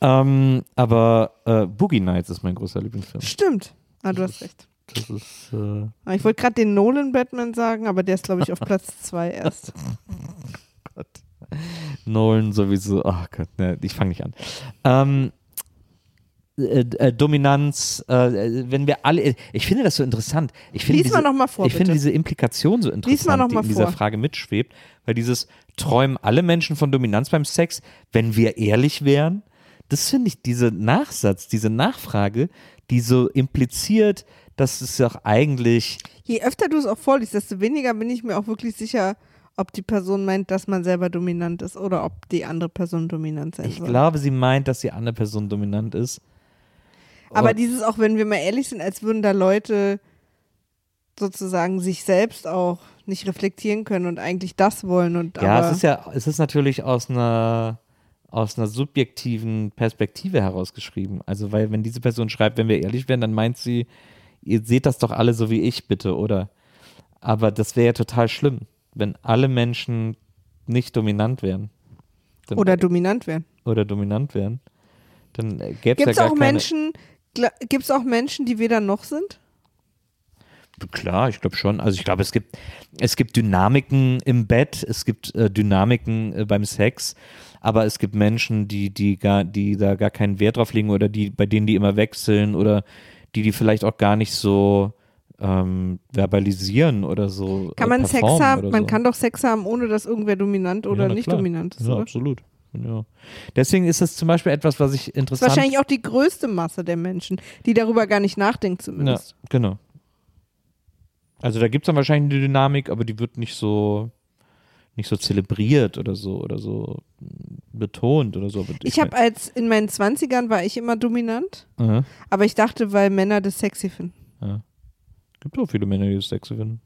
[SPEAKER 3] Ähm, aber äh, Boogie Nights ist mein großer Lieblingsfilm.
[SPEAKER 4] Stimmt. Ah, du hast recht.
[SPEAKER 3] Das ist. Äh,
[SPEAKER 4] Ich wollte gerade den Nolan Batman sagen, aber der ist, glaube ich, auf Platz zwei erst.
[SPEAKER 3] Nolan sowieso. Ach Gott, ne, ich fange nicht an. Ähm, äh, äh, Dominanz, äh, wenn wir alle, ich finde das so interessant. Ich finde
[SPEAKER 4] Lies
[SPEAKER 3] diese,
[SPEAKER 4] mal vor,
[SPEAKER 3] Ich finde
[SPEAKER 4] bitte.
[SPEAKER 3] diese Implikation so interessant, die in dieser
[SPEAKER 4] vor.
[SPEAKER 3] Frage mitschwebt, weil dieses träumen alle Menschen von Dominanz beim Sex, wenn wir ehrlich wären, das finde ich, diese Nachsatz, diese Nachfrage, die so impliziert, dass es doch eigentlich,
[SPEAKER 4] Je öfter du es auch vorliest, desto weniger bin ich mir auch wirklich sicher, ob die Person meint, dass man selber dominant ist oder ob die andere Person dominant sein
[SPEAKER 3] ich
[SPEAKER 4] soll.
[SPEAKER 3] glaube, sie meint, dass die andere Person dominant ist.
[SPEAKER 4] Aber
[SPEAKER 3] Und-
[SPEAKER 4] dieses auch, wenn wir mal ehrlich sind, als würden da Leute sozusagen sich selbst auch nicht reflektieren können und eigentlich das wollen und
[SPEAKER 3] Ja, es ist ja, es ist natürlich aus einer aus einer subjektiven Perspektive herausgeschrieben. Also, weil wenn diese Person schreibt, wenn wir ehrlich wären, dann meint sie, ihr seht das doch alle so wie ich, bitte, oder? Aber das wäre ja total schlimm, wenn alle Menschen nicht dominant wären. Dann,
[SPEAKER 4] oder dominant werden.
[SPEAKER 3] oder dominant wären. Dann äh, gäbe es
[SPEAKER 4] Gibt es
[SPEAKER 3] ja gar
[SPEAKER 4] auch
[SPEAKER 3] keine,
[SPEAKER 4] Menschen, gibt es auch Menschen, die weder noch sind?
[SPEAKER 3] Klar, ich glaube schon. Also ich glaube, es gibt, es gibt Dynamiken im Bett, es gibt äh, Dynamiken äh, beim Sex, aber es gibt Menschen, die, die gar, die da gar keinen Wert drauf legen oder die, bei denen die immer wechseln oder die, die vielleicht auch gar nicht so ähm, verbalisieren oder so.
[SPEAKER 4] Kann
[SPEAKER 3] äh,
[SPEAKER 4] man Sex haben? Man
[SPEAKER 3] so.
[SPEAKER 4] kann doch Sex haben, ohne dass irgendwer dominant oder
[SPEAKER 3] Ja,
[SPEAKER 4] nicht
[SPEAKER 3] klar.
[SPEAKER 4] dominant ist,
[SPEAKER 3] Ja,
[SPEAKER 4] oder?
[SPEAKER 3] absolut. Ja. Deswegen ist das zum Beispiel etwas, was ich
[SPEAKER 4] Das ist
[SPEAKER 3] interessant
[SPEAKER 4] wahrscheinlich auch die größte Masse der Menschen, die darüber gar nicht nachdenkt
[SPEAKER 3] Ja,
[SPEAKER 4] zumindest.
[SPEAKER 3] genau. Also da gibt es dann wahrscheinlich eine Dynamik, aber die wird nicht so nicht so zelebriert oder so oder so betont oder so. Aber
[SPEAKER 4] Ich habe als in meinen 20ern war ich immer dominant,
[SPEAKER 3] Aha,
[SPEAKER 4] aber ich dachte, weil Männer das sexy finden.
[SPEAKER 3] ja. Gibt auch viele Männer, die das sexy finden.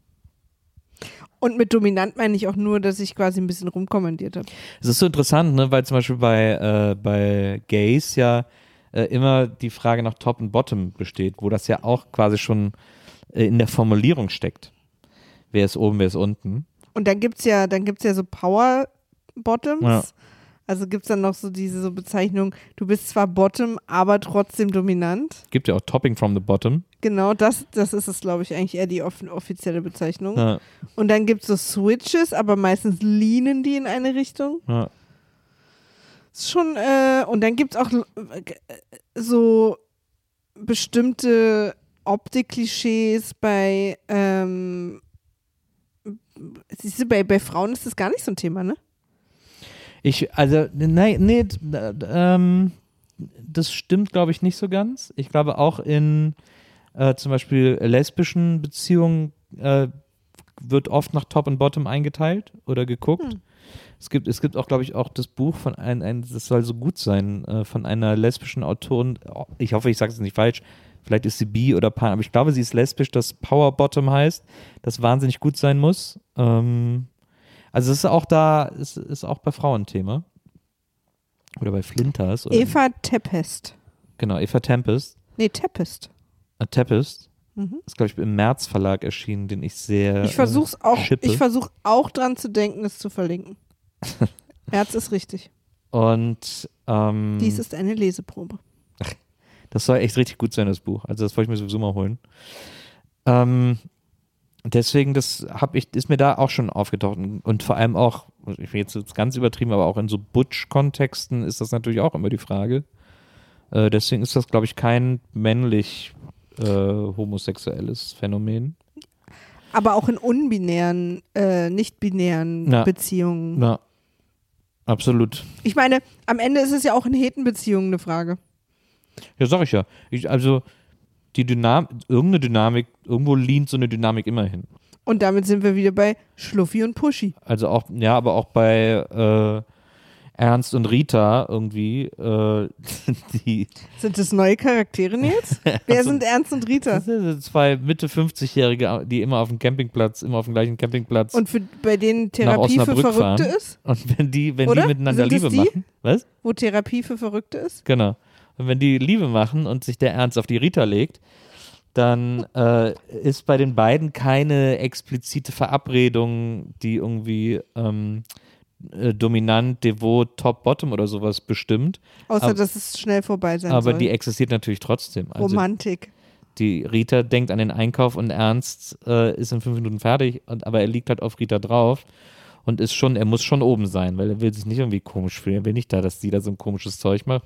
[SPEAKER 4] Und mit dominant meine ich auch nur, dass ich quasi ein bisschen rumkommandiert habe.
[SPEAKER 3] Es ist so interessant, ne, weil zum Beispiel bei, äh, bei Gays ja äh, immer die Frage nach Top und Bottom besteht, wo das ja auch quasi schon äh, in der Formulierung steckt. Wer ist oben, wer ist unten.
[SPEAKER 4] Und dann gibt's ja, dann gibt's ja so Power Bottoms.
[SPEAKER 3] Ja.
[SPEAKER 4] Also gibt's dann noch so diese so Bezeichnung, du bist zwar Bottom, aber trotzdem dominant.
[SPEAKER 3] Gibt ja auch Topping from the Bottom.
[SPEAKER 4] Genau, das, das ist es, glaube ich, eigentlich eher die off offizielle Bezeichnung.
[SPEAKER 3] Ja,
[SPEAKER 4] Und dann gibt's so Switches, aber meistens leanen die in eine Richtung.
[SPEAKER 3] ja.
[SPEAKER 4] Ist schon, äh, und dann gibt's auch äh, so bestimmte Optik-Klischees bei, ähm, siehst du, bei, bei Frauen ist das gar nicht so ein Thema, ne?
[SPEAKER 3] Ich, also, nein, nee, ähm, das stimmt, glaube ich, nicht so ganz. Ich glaube, auch in äh, zum Beispiel lesbischen Beziehungen äh, wird oft nach Top und Bottom eingeteilt oder geguckt. Es gibt, es gibt auch, glaube ich, auch das Buch von ein, ein das soll so gut sein, äh, von einer lesbischen Autorin. Ich hoffe, ich sage es nicht falsch. Vielleicht ist sie bi oder pan, aber ich glaube, sie ist lesbisch, das Power Bottom heißt, das wahnsinnig gut sein muss. Ähm, also es ist auch da, es ist auch bei Frauen Thema. Oder bei Flinters. Oder
[SPEAKER 4] Eva Tempest.
[SPEAKER 3] Genau, Eva Tempest.
[SPEAKER 4] Nee, Tempest.
[SPEAKER 3] Äh, Tempest.
[SPEAKER 4] Mhm.
[SPEAKER 3] Ist, glaube ich, im März Verlag erschienen, den ich sehr.
[SPEAKER 4] Ich versuch's auch,
[SPEAKER 3] äh, schippe.
[SPEAKER 4] ich versuche auch dran zu denken, es zu verlinken. Herz ist richtig.
[SPEAKER 3] Und ähm,
[SPEAKER 4] Dies ist eine Leseprobe.
[SPEAKER 3] das soll echt richtig gut sein, das Buch. Also das wollte ich mir sowieso mal holen. Ähm, deswegen, das hab ich, ist mir da auch schon aufgetaucht. Und vor allem auch, ich will jetzt jetzt ganz übertrieben, aber auch in so Butch-Kontexten ist das natürlich auch immer die Frage. Äh, deswegen ist das, glaube ich, kein männlich äh, homosexuelles Phänomen.
[SPEAKER 4] Aber auch in unbinären, äh, nicht-binären. Beziehungen.
[SPEAKER 3] Na, absolut.
[SPEAKER 4] Ich meine, am Ende ist es ja auch in Hetenbeziehungen eine Frage.
[SPEAKER 3] Ja, sag ich ja. Ich, also die Dynamik, irgendeine Dynamik, irgendwo lehnt so eine Dynamik immer hin.
[SPEAKER 4] Und damit sind wir wieder bei Schluffi und Puschi.
[SPEAKER 3] Also auch, ja, aber auch bei äh, Ernst und Rita irgendwie, äh, die
[SPEAKER 4] Sind das neue Charaktere jetzt? Wer sind Ernst und Rita?
[SPEAKER 3] das sind zwei Mitte 50-Jährige, die immer auf dem Campingplatz, immer auf dem gleichen Campingplatz
[SPEAKER 4] Und für, bei denen Therapie für Verrückte
[SPEAKER 3] fahren.
[SPEAKER 4] ist?
[SPEAKER 3] Und wenn die, wenn
[SPEAKER 4] Oder?
[SPEAKER 3] die miteinander Liebe
[SPEAKER 4] die?
[SPEAKER 3] machen. Was?
[SPEAKER 4] Wo Therapie für Verrückte ist?
[SPEAKER 3] Genau. Und wenn die Liebe machen und sich der Ernst auf die Rita legt, dann äh, ist bei den beiden keine explizite Verabredung, die irgendwie ähm, äh, dominant, devot, top, bottom oder sowas bestimmt.
[SPEAKER 4] Außer,
[SPEAKER 3] Aber-
[SPEAKER 4] dass es schnell vorbei sein
[SPEAKER 3] Aber
[SPEAKER 4] soll.
[SPEAKER 3] die existiert natürlich trotzdem. Also
[SPEAKER 4] Romantik.
[SPEAKER 3] die Rita denkt an den Einkauf und Ernst äh, ist in fünf Minuten fertig, und, aber er liegt halt auf Rita drauf und ist schon, er muss schon oben sein, weil er will sich nicht irgendwie komisch fühlen. Er will nicht da, dass sie da so ein komisches Zeug macht.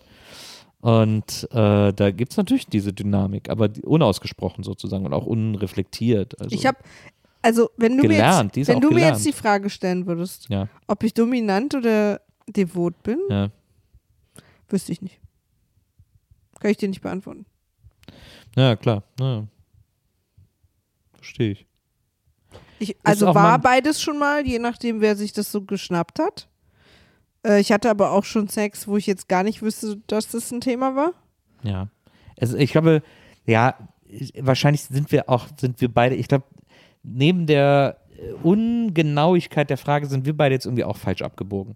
[SPEAKER 3] Und äh, da gibt es natürlich diese Dynamik, aber unausgesprochen sozusagen und auch unreflektiert. Also,
[SPEAKER 4] Ich habe, also wenn du
[SPEAKER 3] Gelernt,
[SPEAKER 4] mir jetzt, wenn du mir jetzt die Frage stellen würdest,
[SPEAKER 3] Ja,
[SPEAKER 4] ob ich dominant oder devot bin,
[SPEAKER 3] ja.
[SPEAKER 4] wüsste ich nicht. Kann ich dir nicht beantworten.
[SPEAKER 3] ja klar. Ja. Verstehe ich.
[SPEAKER 4] Ich, also war beides schon mal, je nachdem, wer sich das so geschnappt hat. Äh, ich hatte aber auch schon Sex, wo ich jetzt gar nicht wüsste, dass das ein Thema war.
[SPEAKER 3] Ja. Also ich glaube, ja, ich- wahrscheinlich sind wir auch, sind wir beide, ich glaube, neben der äh, Ungenauigkeit der Frage sind wir beide jetzt irgendwie auch falsch abgebogen.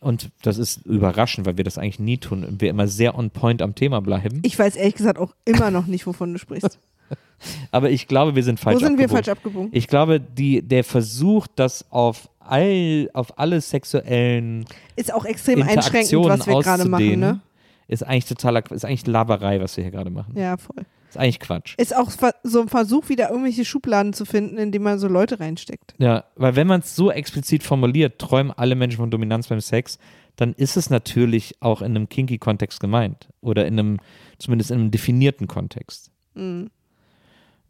[SPEAKER 3] Und das ist überraschend, weil wir das eigentlich nie tun und wir immer sehr on point am Thema bleiben.
[SPEAKER 4] Ich weiß ehrlich gesagt auch immer noch nicht, wovon du sprichst.
[SPEAKER 3] Aber ich glaube, wir sind falsch
[SPEAKER 4] Wo sind wir
[SPEAKER 3] abgebogen.
[SPEAKER 4] falsch abgebogen?
[SPEAKER 3] Ich glaube, die, der Versuch, das auf all, auf alle sexuellen
[SPEAKER 4] Ist auch extrem einschränkend, was wir gerade machen, ne?
[SPEAKER 3] ist eigentlich totaler, ist eigentlich Laberei, was wir hier gerade machen.
[SPEAKER 4] Ja, voll.
[SPEAKER 3] Ist eigentlich Quatsch.
[SPEAKER 4] Ist auch so ein Versuch, wieder irgendwelche Schubladen zu finden, in die man so Leute reinsteckt.
[SPEAKER 3] Ja, weil wenn man es so explizit formuliert, träumen alle Menschen von Dominanz beim Sex, dann ist es natürlich auch in einem kinky Kontext gemeint oder in einem, zumindest in einem definierten Kontext.
[SPEAKER 4] Mhm.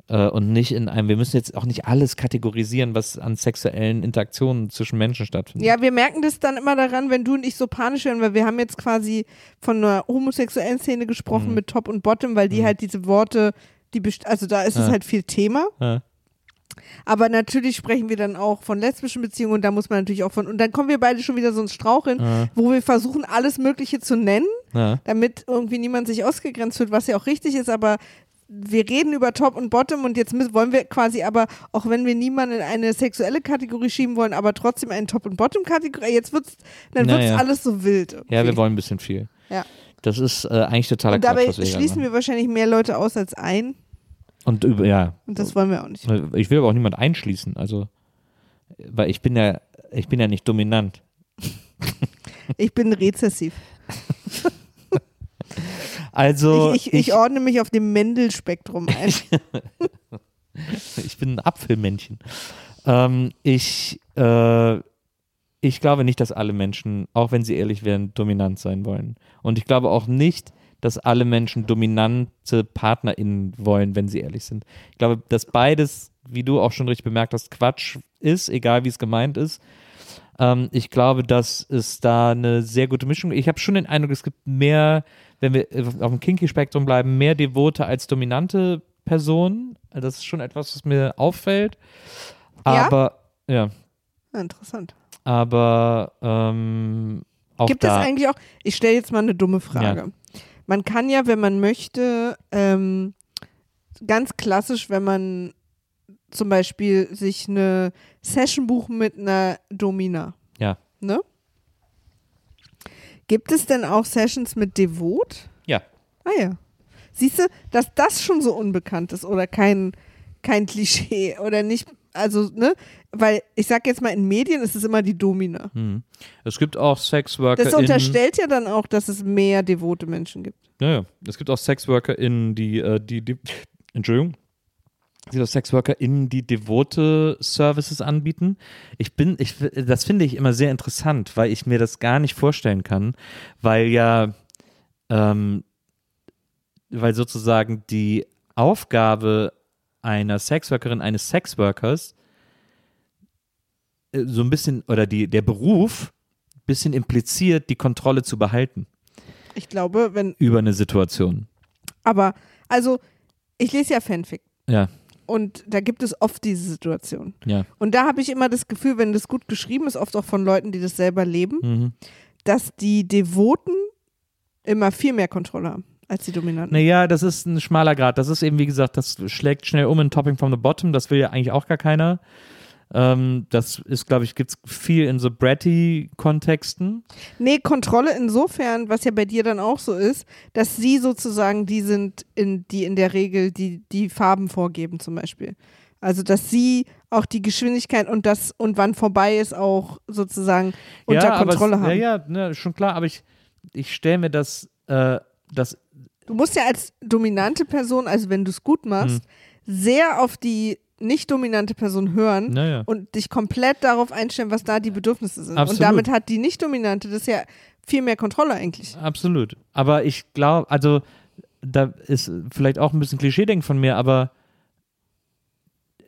[SPEAKER 3] Äh, und nicht in einem, wir müssen jetzt auch nicht alles kategorisieren, was an sexuellen Interaktionen zwischen Menschen stattfindet.
[SPEAKER 4] Ja, wir merken das dann immer daran, wenn du und ich so panisch werden, weil wir haben jetzt quasi von einer homosexuellen Szene gesprochen
[SPEAKER 3] Mhm.
[SPEAKER 4] mit Top und Bottom, weil die halt diese Worte, die also da ist es
[SPEAKER 3] Ja.
[SPEAKER 4] halt viel Thema.
[SPEAKER 3] Ja.
[SPEAKER 4] Aber natürlich sprechen wir dann auch von lesbischen Beziehungen und da muss man natürlich auch von, und dann kommen wir beide schon wieder so ins Straucheln,
[SPEAKER 3] Ja.
[SPEAKER 4] wo wir versuchen, alles Mögliche zu nennen,
[SPEAKER 3] Ja.
[SPEAKER 4] damit irgendwie niemand sich ausgegrenzt wird, was ja auch richtig ist, aber wir reden über Top und Bottom und jetzt müssen, wollen wir quasi aber, auch wenn wir niemanden in eine sexuelle Kategorie schieben wollen, aber trotzdem eine Top- und Bottom-Kategorie, jetzt wird's, dann wird's
[SPEAKER 3] Naja.
[SPEAKER 4] alles so wild.
[SPEAKER 3] ja,
[SPEAKER 4] irgendwie.
[SPEAKER 3] wir wollen ein bisschen viel.
[SPEAKER 4] Ja.
[SPEAKER 3] Das ist äh, eigentlich totaler
[SPEAKER 4] Und
[SPEAKER 3] Quatsch,
[SPEAKER 4] dabei
[SPEAKER 3] was wir
[SPEAKER 4] schließen wir wahrscheinlich mehr Leute aus als ein.
[SPEAKER 3] Und über, ja,
[SPEAKER 4] und das wollen wir auch nicht.
[SPEAKER 3] ich will aber auch niemand einschließen, also, weil ich bin ja, ich bin ja nicht dominant.
[SPEAKER 4] Ich bin rezessiv.
[SPEAKER 3] Also,
[SPEAKER 4] ich, ich, ich ordne mich auf dem Mendel-Spektrum ein.
[SPEAKER 3] Ich bin ein Apfelmännchen. Ähm, ich, äh, ich glaube nicht, dass alle Menschen, auch wenn sie ehrlich wären, dominant sein wollen. Und ich glaube auch nicht, dass alle Menschen dominante PartnerInnen wollen, wenn sie ehrlich sind. Ich glaube, dass beides, wie du auch schon richtig bemerkt hast, Quatsch ist, egal wie es gemeint ist. Ähm, ich glaube, dass es da eine sehr gute Mischung Ich habe schon den Eindruck, es gibt mehr, wenn wir äh, auf dem Kinky-Spektrum bleiben, mehr Devote als dominante Personen. Das ist schon etwas, was mir auffällt.
[SPEAKER 4] Ja?
[SPEAKER 3] Aber, ja,
[SPEAKER 4] Ja, interessant.
[SPEAKER 3] aber ähm, auch
[SPEAKER 4] Gibt
[SPEAKER 3] da.
[SPEAKER 4] es eigentlich auch, ich stelle jetzt mal eine dumme Frage. Man kann ja, wenn man möchte, ähm, ganz klassisch, wenn man zum Beispiel sich eine Session buchen mit einer Domina.
[SPEAKER 3] Ja.
[SPEAKER 4] Ne? Gibt es denn auch Sessions mit Devot?
[SPEAKER 3] Ja.
[SPEAKER 4] Ah ja. Siehst du, dass das schon so unbekannt ist oder kein, kein Klischee oder nicht, also, ne? Weil ich sag jetzt mal, in Medien ist es immer die Domina.
[SPEAKER 3] Hm. Es gibt auch Sexworker.
[SPEAKER 4] Das unterstellt ja dann auch, dass es mehr devote Menschen gibt.
[SPEAKER 3] Ja, ja. Es gibt auch SexworkerInnen, die, äh, die, die, Entschuldigung. Gibt auch SexworkerInnen, die devote Services anbieten. Ich bin, ich, das finde ich immer sehr interessant, weil ich mir das gar nicht vorstellen kann, weil ja, ähm, weil sozusagen die Aufgabe einer Sexworkerin, eines Sexworkers äh, so ein bisschen, oder die, der Beruf ein bisschen impliziert, die Kontrolle zu behalten
[SPEAKER 4] Ich glaube, wenn,
[SPEAKER 3] über eine Situation.
[SPEAKER 4] aber, also, ich lese ja Fanfic
[SPEAKER 3] Ja,
[SPEAKER 4] und da gibt es oft diese Situation.
[SPEAKER 3] ja.
[SPEAKER 4] Und da habe ich immer das Gefühl, wenn das gut geschrieben ist, oft auch von Leuten, die das selber leben,
[SPEAKER 3] Mhm.
[SPEAKER 4] dass die Devoten immer viel mehr Kontrolle haben als die Dominanten.
[SPEAKER 3] Naja, das ist ein schmaler Grad. Das ist eben, wie gesagt, das schlägt schnell um in Topping from the Bottom. Das will ja eigentlich auch gar keiner. Ähm, das ist, glaube ich, gibt es viel in so Bratty-Kontexten.
[SPEAKER 4] Nee, Kontrolle insofern, was ja bei dir dann auch so ist, dass sie sozusagen die sind, in, die in der Regel die, die Farben vorgeben zum Beispiel. Also dass sie auch die Geschwindigkeit und das und wann vorbei ist auch sozusagen unter
[SPEAKER 3] ja,
[SPEAKER 4] Kontrolle
[SPEAKER 3] aber,
[SPEAKER 4] haben.
[SPEAKER 3] Ja, ja, ne, schon klar. Aber ich, ich stelle mir das, äh, das
[SPEAKER 4] Du musst ja als dominante Person, also wenn du es gut machst, sehr auf die nicht dominante Person hören
[SPEAKER 3] Naja.
[SPEAKER 4] und dich komplett darauf einstellen, was da die Bedürfnisse sind.
[SPEAKER 3] Absolut.
[SPEAKER 4] Und damit hat die nicht dominante das ja viel mehr Kontrolle eigentlich.
[SPEAKER 3] Absolut. Aber ich glaube, also da ist vielleicht auch ein bisschen Klischee-Denken von mir, aber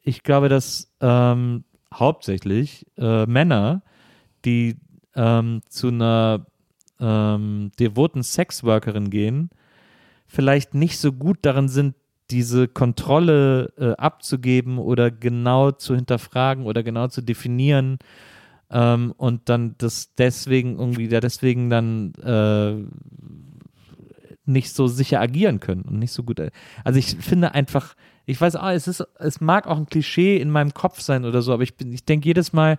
[SPEAKER 3] ich glaube, dass ähm, hauptsächlich äh, Männer, die ähm, zu einer ähm, devoten Sexworkerin gehen, vielleicht nicht so gut darin sind, diese Kontrolle äh, abzugeben oder genau zu hinterfragen oder genau zu definieren ähm, und dann das deswegen irgendwie, ja, deswegen dann äh, nicht so sicher agieren können und nicht so gut. Also ich finde einfach, ich weiß auch, es ist, es mag auch ein Klischee in meinem Kopf sein oder so, aber ich bin, ich denke jedes Mal,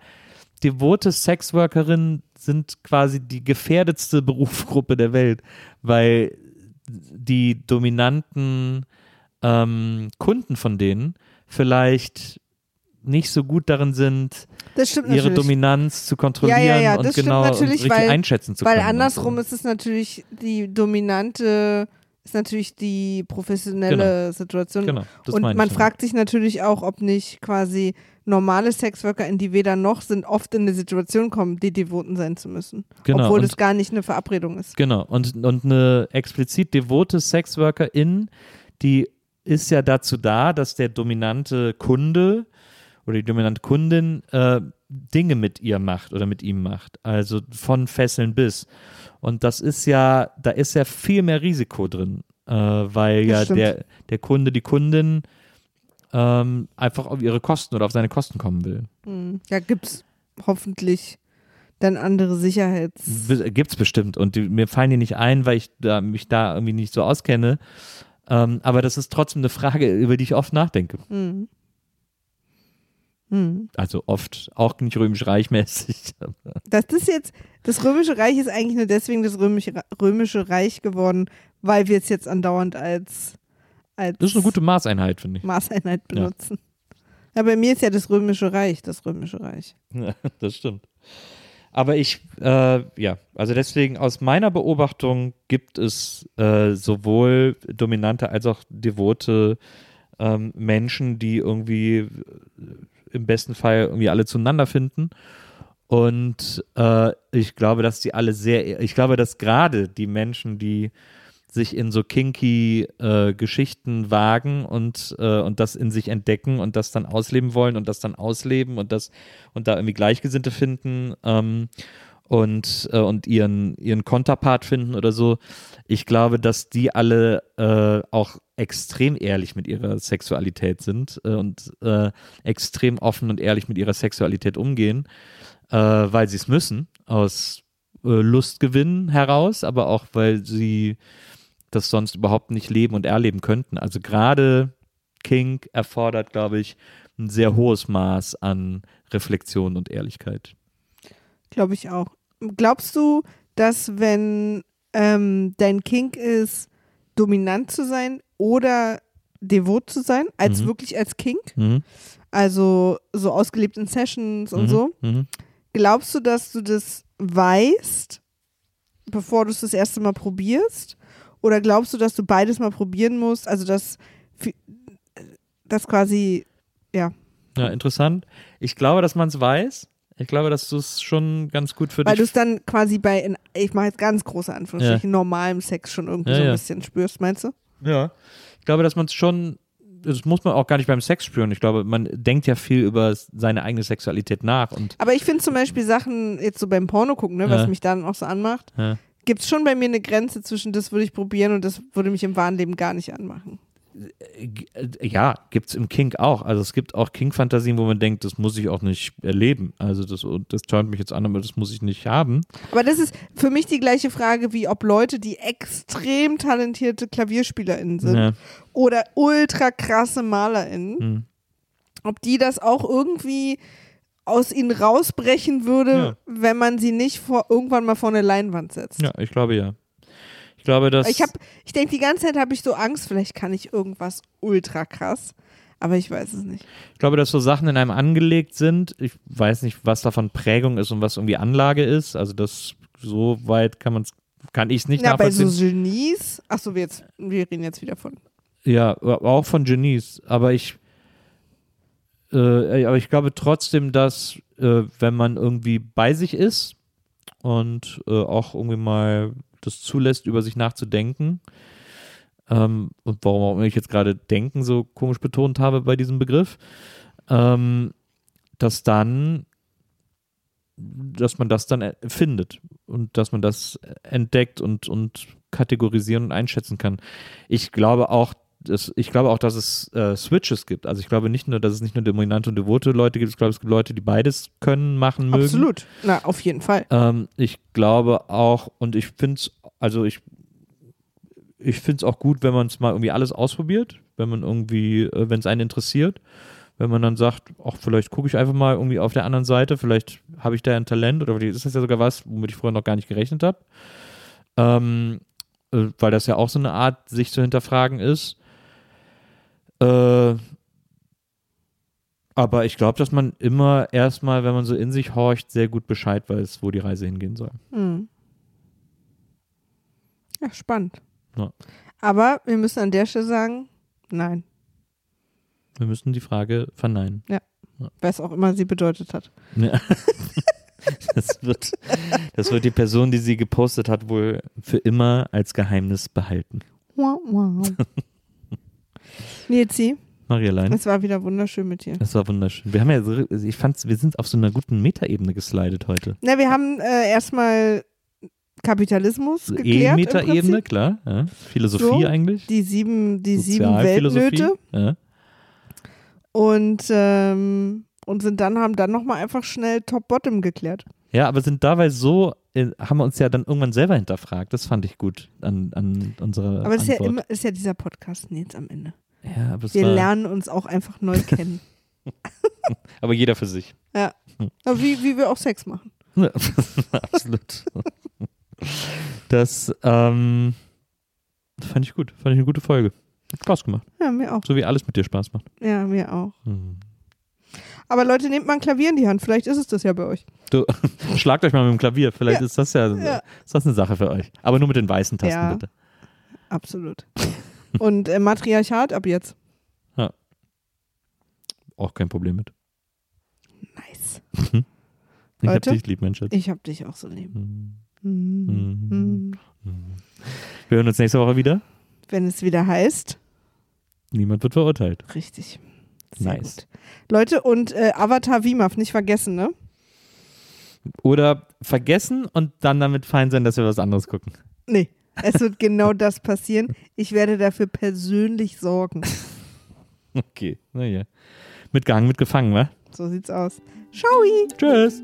[SPEAKER 3] devote Sexworkerinnen sind quasi die gefährdetste Berufsgruppe der Welt, weil die dominanten ähm, Kunden von denen vielleicht nicht so gut darin sind, ihre
[SPEAKER 4] natürlich.
[SPEAKER 3] Dominanz zu kontrollieren
[SPEAKER 4] Ja, ja, ja,
[SPEAKER 3] und genau und richtig
[SPEAKER 4] weil-
[SPEAKER 3] einschätzen zu
[SPEAKER 4] Weil
[SPEAKER 3] können. und
[SPEAKER 4] andersrum
[SPEAKER 3] so.
[SPEAKER 4] ist es natürlich die dominante, ist natürlich die professionelle Situation.
[SPEAKER 3] Genau, das
[SPEAKER 4] und man fragt sich natürlich auch, ob nicht quasi normale Sexworker, in die weder noch sind, oft in eine Situation kommen, die devoten sein zu müssen.
[SPEAKER 3] Genau,
[SPEAKER 4] Obwohl es gar nicht eine Verabredung ist.
[SPEAKER 3] Genau, und, und eine explizit devote Sexworkerin, die ist ja dazu da, dass der dominante Kunde oder die dominante Kundin äh, Dinge mit ihr macht oder mit ihm macht. Also von Fesseln bis. Und das ist ja, da ist ja viel mehr Risiko drin, äh, weil
[SPEAKER 4] Das
[SPEAKER 3] ja
[SPEAKER 4] stimmt.
[SPEAKER 3] der, der Kunde, die Kundin ähm, einfach auf ihre Kosten oder auf seine Kosten kommen will.
[SPEAKER 4] Hm. Ja, gibt's hoffentlich dann andere Sicherheits...
[SPEAKER 3] Gibt es bestimmt und die, mir fallen die nicht ein, weil ich da, mich da irgendwie nicht so auskenne. Ähm, aber das ist trotzdem eine Frage, über die ich oft nachdenke.
[SPEAKER 4] Hm. Hm.
[SPEAKER 3] Also oft, auch nicht römisch-reichmäßig.
[SPEAKER 4] Das ist jetzt, das Römische Reich ist eigentlich nur deswegen das Römische, Römische Reich geworden, weil wir es jetzt andauernd als, als
[SPEAKER 3] Das ist eine gute Maßeinheit, finde ich.
[SPEAKER 4] Maßeinheit benutzen. Ja. bei mir ist ja das Römische Reich das Römische Reich.
[SPEAKER 3] Ja, das stimmt. Aber ich, äh, ja, also deswegen aus meiner Beobachtung gibt es äh, sowohl dominante als auch devote ähm, Menschen, die irgendwie äh, im besten Fall irgendwie alle zueinander finden. Und äh, ich glaube, dass die alle sehr, ich glaube, dass gerade die Menschen, die sich in so kinky äh, Geschichten wagen und, äh, und das in sich entdecken und das dann ausleben wollen und das dann ausleben und das und da irgendwie Gleichgesinnte finden ähm, und, äh, und ihren, ihren Konterpart finden oder so. Ich glaube, dass die alle äh, auch extrem ehrlich mit ihrer Sexualität sind äh, und äh, extrem offen und ehrlich mit ihrer Sexualität umgehen, weil sie es müssen, aus Lustgewinn heraus, aber auch weil sie das sonst überhaupt nicht leben und erleben könnten. Also gerade Kink erfordert, glaube ich, ein sehr hohes Maß an Reflexion und Ehrlichkeit.
[SPEAKER 4] Glaube ich auch. Glaubst du, dass wenn ähm, dein Kink ist, dominant zu sein oder devot zu sein, als
[SPEAKER 3] Mhm.
[SPEAKER 4] wirklich als Kink,
[SPEAKER 3] Mhm.
[SPEAKER 4] also so ausgelebt in Sessions und
[SPEAKER 3] Mhm.
[SPEAKER 4] so,
[SPEAKER 3] Mhm.
[SPEAKER 4] glaubst du, dass du das weißt, bevor du es das erste Mal probierst? Oder glaubst du, dass du beides mal probieren musst? Also, dass das quasi, ja,
[SPEAKER 3] Ja, interessant. Ich glaube, dass man es weiß. Ich glaube, dass du es schon ganz gut für
[SPEAKER 4] weil du
[SPEAKER 3] dich
[SPEAKER 4] es dann quasi bei, in, ich mache jetzt ganz große Anführungsstrichen, normalem Sex schon irgendwie
[SPEAKER 3] Ja,
[SPEAKER 4] so ein
[SPEAKER 3] ja.
[SPEAKER 4] bisschen spürst, meinst du?
[SPEAKER 3] Ja. Ich glaube, dass man es schon, das muss man auch gar nicht beim Sex spüren. Ich glaube, man denkt ja viel über seine eigene Sexualität nach und
[SPEAKER 4] Aber ich finde zum Beispiel Sachen, jetzt so beim Porno gucken, ne, was
[SPEAKER 3] Ja.
[SPEAKER 4] mich dann auch so anmacht,
[SPEAKER 3] Ja.
[SPEAKER 4] Gibt es schon bei mir eine Grenze zwischen das würde ich probieren und das würde mich im wahren Leben gar nicht anmachen.
[SPEAKER 3] äh, ja, gibt es im Kink auch. Also es gibt auch Kink-Fantasien, wo man denkt, das muss ich auch nicht erleben. Also das, das turnt mich jetzt an, aber das muss ich nicht haben.
[SPEAKER 4] Aber das ist für mich die gleiche Frage, wie ob Leute, die extrem talentierte KlavierspielerInnen sind
[SPEAKER 3] Ja.
[SPEAKER 4] oder ultra krasse MalerInnen,
[SPEAKER 3] Hm.
[SPEAKER 4] ob die das auch irgendwie aus ihnen rausbrechen würde,
[SPEAKER 3] Ja.
[SPEAKER 4] wenn man sie nicht vor, irgendwann mal vor eine Leinwand setzt.
[SPEAKER 3] Ja, ich glaube ja. Ich glaube, dass.
[SPEAKER 4] Ich, hab- ich denke, die ganze Zeit habe ich so Angst, vielleicht kann ich irgendwas ultra krass, aber ich weiß es nicht.
[SPEAKER 3] Ich glaube, dass so Sachen in einem angelegt sind. Ich weiß nicht, was davon Prägung ist und was irgendwie Anlage ist. Also das so weit kann man kann ich es nicht
[SPEAKER 4] Ja, bei so
[SPEAKER 3] nachvollziehen.
[SPEAKER 4] Genies, achso, wir, jetzt, wir reden jetzt wieder von.
[SPEAKER 3] ja, auch von Genies. Aber ich, äh, aber ich glaube trotzdem, dass äh, wenn man irgendwie bei sich ist und äh, auch irgendwie mal das zulässt, über sich nachzudenken. Ähm, und warum auch immer ich jetzt gerade denken so komisch betont habe bei diesem Begriff, ähm, dass dann, dass man das dann findet und dass man das entdeckt und, und kategorisieren und einschätzen kann. Ich glaube auch, das, ich glaube auch, dass es äh, Switches gibt. Also ich glaube nicht nur, dass es nicht nur dominante und devote Leute gibt, ich glaube, es gibt Leute, die beides können, machen, mögen.
[SPEAKER 4] Absolut. Na, auf jeden Fall.
[SPEAKER 3] Ähm, ich glaube auch, und ich finde es, also ich, ich finde es auch gut, wenn man es mal irgendwie alles ausprobiert, wenn man irgendwie, äh, wenn es einen interessiert, wenn man dann sagt, ach, vielleicht gucke ich einfach mal irgendwie auf der anderen Seite, vielleicht habe ich da ein Talent oder vielleicht ist das ja sogar was, womit ich vorher noch gar nicht gerechnet habe. Ähm, äh, weil das ja auch so eine Art, sich zu hinterfragen ist. Äh, aber ich glaube, dass man immer erstmal, wenn man so in sich horcht, sehr gut Bescheid weiß, wo die Reise hingehen soll.
[SPEAKER 4] Hm. Ja, spannend.
[SPEAKER 3] Ja.
[SPEAKER 4] Aber wir müssen an der Stelle sagen, nein.
[SPEAKER 3] Wir müssen die Frage verneinen.
[SPEAKER 4] Was auch immer sie bedeutet hat.
[SPEAKER 3] Ja. Das wird, das wird die Person, die sie gepostet hat, wohl für immer als Geheimnis behalten.
[SPEAKER 4] Wow, wow. Nilsi,
[SPEAKER 3] Marialein.
[SPEAKER 4] es war wieder wunderschön mit dir.
[SPEAKER 3] Das war wunderschön. Wir haben ja, so- ich fand, wir sind auf so einer guten Metaebene geslidet heute.
[SPEAKER 4] Na, wir haben äh, erstmal Kapitalismus geklärt. im
[SPEAKER 3] E-Meta-Ebene,
[SPEAKER 4] Prinzip.
[SPEAKER 3] klar. Ja. Philosophie
[SPEAKER 4] So,
[SPEAKER 3] eigentlich.
[SPEAKER 4] Die sieben, die sieben. Weltnöte.
[SPEAKER 3] Ja.
[SPEAKER 4] Und, ähm, und sind dann, haben dann nochmal einfach schnell Top-Bottom geklärt.
[SPEAKER 3] ja, aber sind dabei so, äh, haben wir uns ja dann irgendwann selber hinterfragt. Das fand ich gut an, an unserer
[SPEAKER 4] Aber es ist ja, immer, ist ja dieser Podcast jetzt am Ende.
[SPEAKER 3] Ja, aber,
[SPEAKER 4] Wir lernen uns auch einfach neu kennen.
[SPEAKER 3] aber jeder für sich.
[SPEAKER 4] Ja. Aber wie, wie wir auch Sex machen.
[SPEAKER 3] Ja, Absolut. Das ähm, fand ich gut. Fand ich eine gute Folge. Hat Spaß gemacht.
[SPEAKER 4] Ja, mir auch.
[SPEAKER 3] So wie alles mit dir Spaß macht.
[SPEAKER 4] Ja, mir auch.
[SPEAKER 3] Hm.
[SPEAKER 4] Aber Leute, nehmt mal ein Klavier in die Hand. Vielleicht ist es das ja bei euch.
[SPEAKER 3] Du, schlagt euch mal mit dem Klavier. Vielleicht
[SPEAKER 4] Ja.
[SPEAKER 3] ist das ja,
[SPEAKER 4] Ja.
[SPEAKER 3] Ist das eine Sache für euch. Aber nur mit den weißen Tasten,
[SPEAKER 4] Ja.
[SPEAKER 3] bitte.
[SPEAKER 4] Absolut. Und äh, Matriarchat ab jetzt.
[SPEAKER 3] Auch kein Problem mit.
[SPEAKER 4] Nice.
[SPEAKER 3] Ich hab
[SPEAKER 4] Leute?
[SPEAKER 3] dich lieb, mein Schatz.
[SPEAKER 4] Ich hab dich auch so lieb.
[SPEAKER 3] Hm.
[SPEAKER 4] Mhm.
[SPEAKER 3] Mhm. Wir hören uns nächste Woche wieder.
[SPEAKER 4] Wenn es wieder heißt,
[SPEAKER 3] Niemand wird verurteilt.
[SPEAKER 4] richtig. Sehr
[SPEAKER 3] Nice.
[SPEAKER 4] gut. Leute, und äh, Avatar VMAF nicht vergessen, ne?
[SPEAKER 3] Oder vergessen und dann damit fein sein, dass wir was anderes gucken.
[SPEAKER 4] Nee, es wird genau das passieren. Ich werde dafür persönlich sorgen.
[SPEAKER 3] Okay, naja. Mitgehangen, mitgefangen, wa?
[SPEAKER 4] So sieht's aus. Ciao!
[SPEAKER 3] Tschüss.